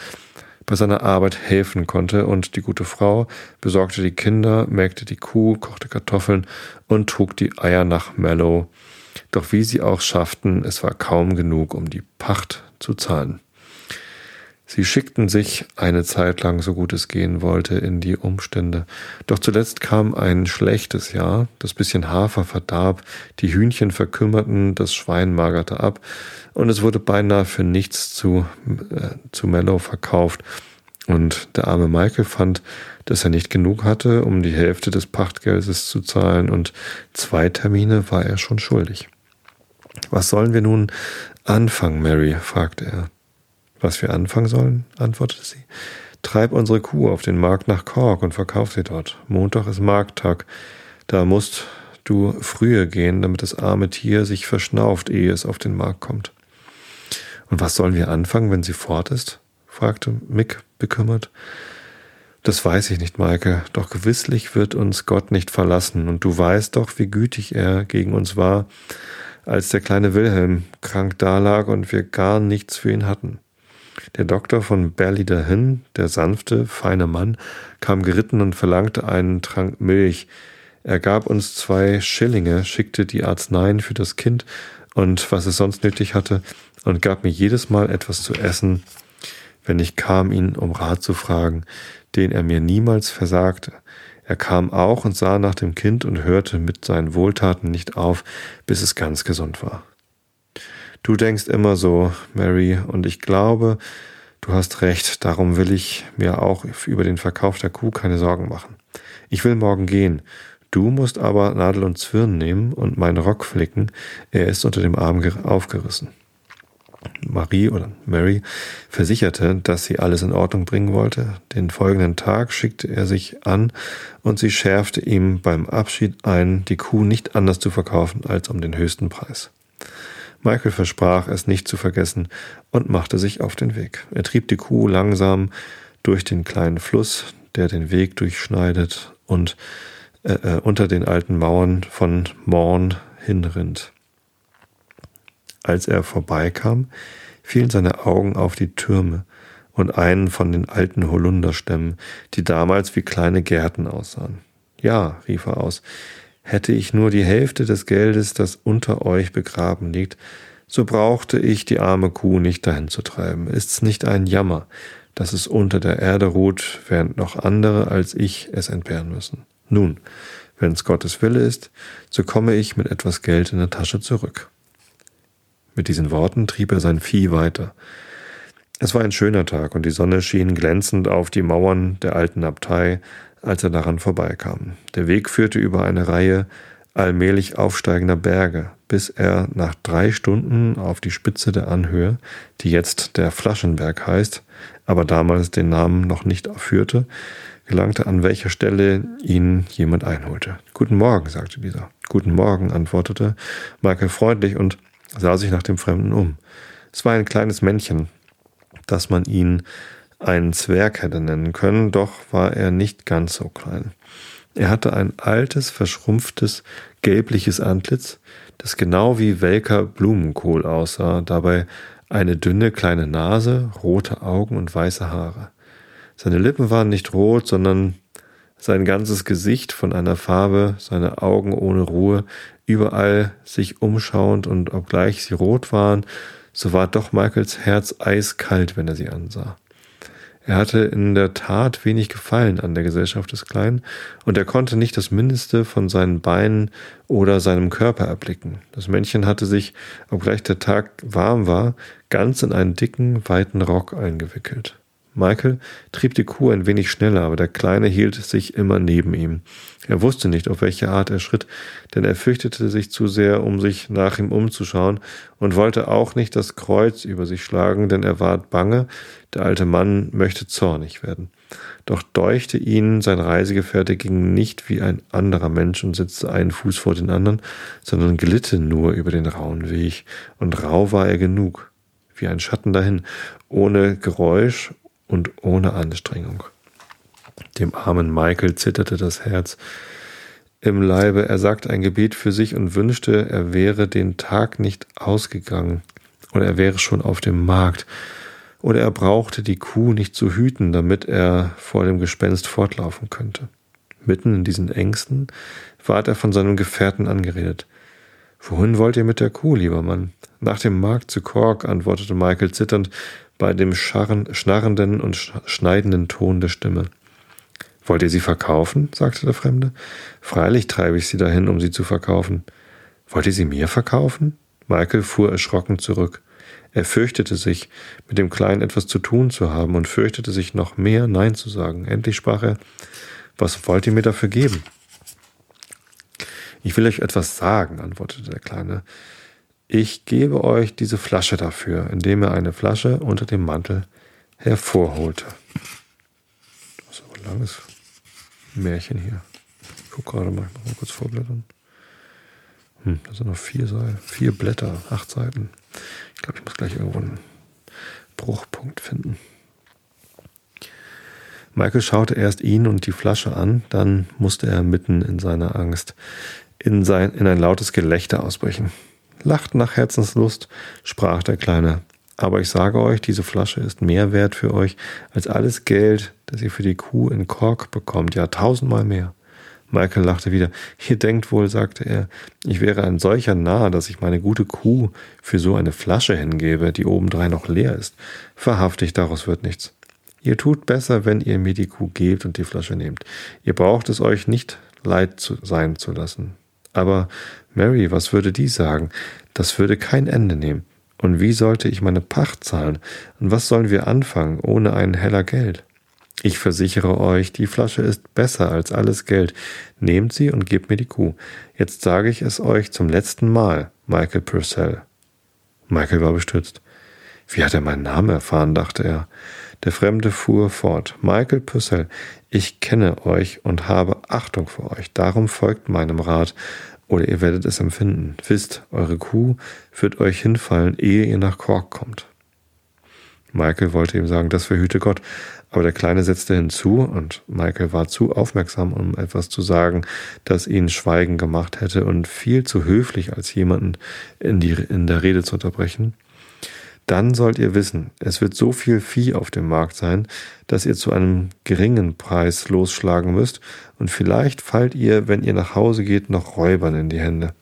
bei seiner Arbeit helfen konnte, und die gute Frau besorgte die Kinder, melkte die Kuh, kochte Kartoffeln und trug die Eier nach Mallow. Doch wie sie auch schafften, es war kaum genug, um die Pacht zu zahlen. Sie schickten sich eine Zeit lang, so gut es gehen wollte, in die Umstände. Doch zuletzt kam ein schlechtes Jahr, das bisschen Hafer verdarb, die Hühnchen verkümmerten, das Schwein magerte ab, und es wurde beinahe für nichts zu, äh, zu Mellow verkauft. Und der arme Michael fand, dass er nicht genug hatte, um die Hälfte des Pachtgeldes zu zahlen, und zwei Termine war er schon schuldig. Was sollen wir nun anfangen, Mary? fragte er. Was wir anfangen sollen, antwortete sie. Treib unsere Kuh auf den Markt nach Cork und verkauf sie dort. Montag ist Markttag. Da musst du früher gehen, damit das arme Tier sich verschnauft, ehe es auf den Markt kommt. Und was sollen wir anfangen, wenn sie fort ist? fragte Mick bekümmert. Das weiß ich nicht, Maike, doch gewisslich wird uns Gott nicht verlassen, und du weißt doch, wie gütig er gegen uns war, als der kleine Wilhelm krank dalag und wir gar nichts für ihn hatten. Der Doktor von Berli dahin, der sanfte, feine Mann, kam geritten und verlangte einen Trank Milch. Er gab uns zwei Schillinge, schickte die Arzneien für das Kind und was es sonst nötig hatte und gab mir jedes Mal etwas zu essen, wenn ich kam, ihn um Rat zu fragen, den er mir niemals versagte. Er kam auch und sah nach dem Kind und hörte mit seinen Wohltaten nicht auf, bis es ganz gesund war. Du denkst immer so, Mary, und ich glaube, du hast recht, darum will ich mir auch über den Verkauf der Kuh keine Sorgen machen. Ich will morgen gehen. Du musst aber Nadel und Zwirn nehmen und meinen Rock flicken, er ist unter dem Arm aufgerissen. Marie oder Mary versicherte, dass sie alles in Ordnung bringen wollte. Den folgenden Tag schickte er sich an und sie schärfte ihm beim Abschied ein, die Kuh nicht anders zu verkaufen als um den höchsten Preis. Michael versprach, es nicht zu vergessen und machte sich auf den Weg. Er trieb die Kuh langsam durch den kleinen Fluss, der den Weg durchschneidet und äh, äh, unter den alten Mauern von Morn hinrinnt. Als er vorbeikam, fielen seine Augen auf die Türme und einen von den alten Holunderstämmen, die damals wie kleine Gärten aussahen. Ja, rief er aus, Hätte ich nur die Hälfte des Geldes, das unter euch begraben liegt, so brauchte ich die arme Kuh nicht dahin zu treiben. Ist's nicht ein Jammer, dass es unter der Erde ruht, während noch andere als ich es entbehren müssen? Nun, wenn es Gottes Wille ist, so komme ich mit etwas Geld in der Tasche zurück. Mit diesen Worten trieb er sein Vieh weiter. Es war ein schöner Tag und die Sonne schien glänzend auf die Mauern der alten Abtei, als er daran vorbeikam. Der Weg führte über eine Reihe allmählich aufsteigender Berge, bis er nach drei Stunden auf die Spitze der Anhöhe, die jetzt der Flaschenberg heißt, aber damals den Namen noch nicht führte, gelangte, an welcher Stelle ihn jemand einholte. Guten Morgen, sagte dieser. Guten Morgen, antwortete Michael freundlich und sah sich nach dem Fremden um. Es war ein kleines Männchen, das man ihn einen Zwerg hätte nennen können, doch war er nicht ganz so klein. Er hatte ein altes, verschrumpftes, gelbliches Antlitz, das genau wie welker Blumenkohl aussah, dabei eine dünne kleine Nase, rote Augen und weiße Haare. Seine Lippen waren nicht rot, sondern sein ganzes Gesicht von einer Farbe, seine Augen ohne Ruhe, überall sich umschauend und obgleich sie rot waren, so war doch Michaels Herz eiskalt, wenn er sie ansah. Er hatte in der Tat wenig Gefallen an der Gesellschaft des Kleinen, und er konnte nicht das Mindeste von seinen Beinen oder seinem Körper erblicken. Das Männchen hatte sich, obgleich der Tag warm war, ganz in einen dicken, weiten Rock eingewickelt. Michael trieb die Kuh ein wenig schneller, aber der Kleine hielt sich immer neben ihm. Er wusste nicht, auf welche Art er schritt, denn er fürchtete sich zu sehr, um sich nach ihm umzuschauen, und wollte auch nicht das Kreuz über sich schlagen, denn er war bange, der alte Mann möchte zornig werden. Doch deuchte ihn, sein Reisegefährte ging nicht wie ein anderer Mensch und setzte einen Fuß vor den anderen, sondern glitte nur über den rauen Weg, und rau war er genug, wie ein Schatten dahin, ohne Geräusch und ohne Anstrengung. Dem armen Michael zitterte das Herz. im Leibe. Er sagte ein Gebet für sich und wünschte, er wäre den Tag nicht ausgegangen oder er wäre schon auf dem Markt oder er brauchte die Kuh nicht zu hüten, damit er vor dem Gespenst fortlaufen könnte. Mitten in diesen Ängsten ward er von seinem Gefährten angeredet. Wohin wollt ihr mit der Kuh, lieber Mann? Nach dem Markt zu Cork, antwortete Michael zitternd bei dem scharren, schnarrenden und schneidenden Ton der Stimme. Wollt ihr sie verkaufen? sagte der Fremde. Freilich treibe ich sie dahin, um sie zu verkaufen. Wollt ihr sie mir verkaufen? Michael fuhr erschrocken zurück. Er fürchtete sich, mit dem Kleinen etwas zu tun zu haben und fürchtete sich noch mehr, Nein zu sagen. Endlich sprach er, was wollt ihr mir dafür geben? Ich will euch etwas sagen, antwortete der Kleine. Ich gebe euch diese Flasche dafür, indem er eine Flasche unter dem Mantel hervorholte. Das ist aber ein langes Märchen hier. Ich guck gerade mal, ich mal kurz vorblättern. Hm, da sind noch vier Seiten, vier Blätter, acht Seiten. Ich glaube, ich muss gleich irgendwo einen Bruchpunkt finden. Michael schaute erst ihn und die Flasche an, dann musste er mitten in seiner Angst in, sein, in ein lautes Gelächter ausbrechen. Lacht nach Herzenslust, sprach der Kleine. Aber ich sage euch, diese Flasche ist mehr wert für euch als alles Geld, das ihr für die Kuh in Kork bekommt, ja tausendmal mehr. Michael lachte wieder. Ihr denkt wohl, sagte er, ich wäre ein solcher Narr, dass ich meine gute Kuh für so eine Flasche hingebe, die obendrein noch leer ist. Wahrhaftig, daraus wird nichts. Ihr tut besser, wenn ihr mir die Kuh gebt und die Flasche nehmt. Ihr braucht es euch nicht leid zu sein zu lassen. Aber Mary, was würde die sagen? Das würde kein Ende nehmen. Und wie sollte ich meine Pacht zahlen? Und was sollen wir anfangen ohne ein heller Geld? Ich versichere euch, die Flasche ist besser als alles Geld. Nehmt sie und gebt mir die Kuh. Jetzt sage ich es euch zum letzten Mal, Michael Purcell. Michael war bestürzt. Wie hat er meinen Namen erfahren, dachte er. Der Fremde fuhr fort. Michael Purcell, ich kenne euch und habe Achtung vor euch. Darum folgt meinem Rat, oder ihr werdet es empfinden. Wisst, eure Kuh wird euch hinfallen, ehe ihr nach Cork kommt. Michael wollte ihm sagen, das verhüte Gott, aber der Kleine setzte hinzu, und Michael war zu aufmerksam, um etwas zu sagen, das ihn schweigen gemacht hätte und viel zu höflich, als jemanden in, die, in der Rede zu unterbrechen. Dann sollt ihr wissen, es wird so viel Vieh auf dem Markt sein, dass ihr zu einem geringen Preis losschlagen müsst, und vielleicht fallt ihr, wenn ihr nach Hause geht, noch Räubern in die Hände.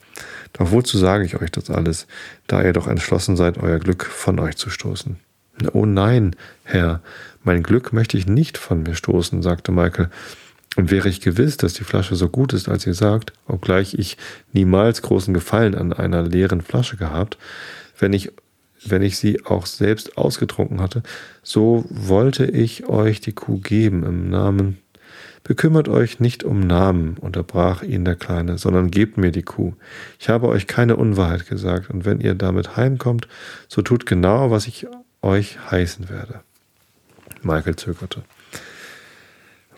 Doch wozu sage ich euch das alles, da ihr doch entschlossen seid, euer Glück von euch zu stoßen? Oh nein, Herr, mein Glück möchte ich nicht von mir stoßen, sagte Michael. Und wäre ich gewiss, dass die Flasche so gut ist, als ihr sagt, obgleich ich niemals großen Gefallen an einer leeren Flasche gehabt, wenn ich wenn ich sie auch selbst ausgetrunken hatte, so wollte ich euch die Kuh geben im Namen. Bekümmert euch nicht um Namen, unterbrach ihn der Kleine, sondern gebt mir die Kuh. Ich habe euch keine Unwahrheit gesagt, und wenn ihr damit heimkommt, so tut genau, was ich euch heißen werde. Michael zögerte.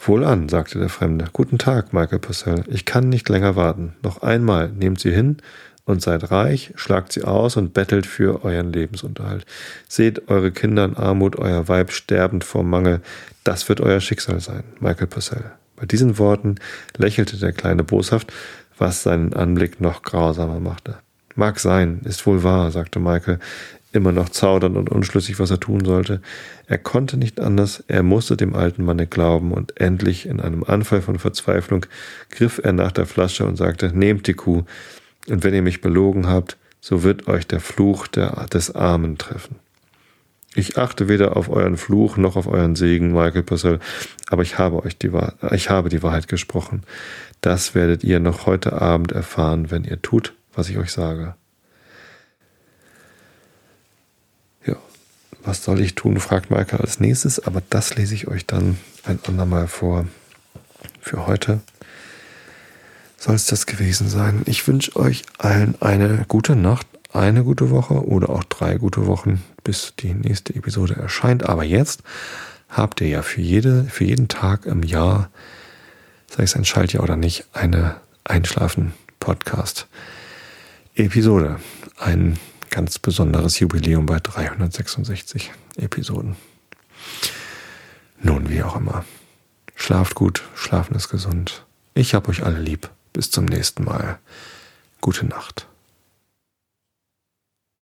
Wohlan, sagte der Fremde. Guten Tag, Michael Purcell. Ich kann nicht länger warten. Noch einmal, nehmt sie hin und seid reich, schlagt sie aus und bettelt für euren Lebensunterhalt. Seht eure Kinder in Armut, euer Weib sterbend vor Mangel. Das wird euer Schicksal sein. Michael Purcell. Bei diesen Worten lächelte der Kleine boshaft, was seinen Anblick noch grausamer machte. Mag sein, ist wohl wahr, sagte Michael, immer noch zaudernd und unschlüssig, was er tun sollte. Er konnte nicht anders, er musste dem alten Manne glauben, und endlich in einem Anfall von Verzweiflung griff er nach der Flasche und sagte, Nehmt die Kuh, und wenn ihr mich belogen habt, so wird euch der Fluch der, des Armen treffen. Ich achte weder auf euren Fluch noch auf euren Segen, Michael Purcell, aber ich habe euch die, ich habe die Wahrheit gesprochen. Das werdet ihr noch heute Abend erfahren, wenn ihr tut, was ich euch sage. Ja, was soll ich tun, fragt Michael als nächstes, aber das lese ich euch dann ein andermal vor. Für heute soll es das gewesen sein. Ich wünsche euch allen eine gute Nacht, eine gute Woche oder auch drei gute Wochen, bis die nächste Episode erscheint. Aber jetzt habt ihr ja für, jede, für jeden Tag im Jahr, sei es ein Schaltjahr oder nicht, eine Einschlafen-Podcast-Episode. Ein ganz besonderes Jubiläum bei 366 Episoden. Nun, wie auch immer. Schlaft gut, schlafen ist gesund. Ich hab euch alle lieb. Bis zum nächsten Mal. Gute Nacht.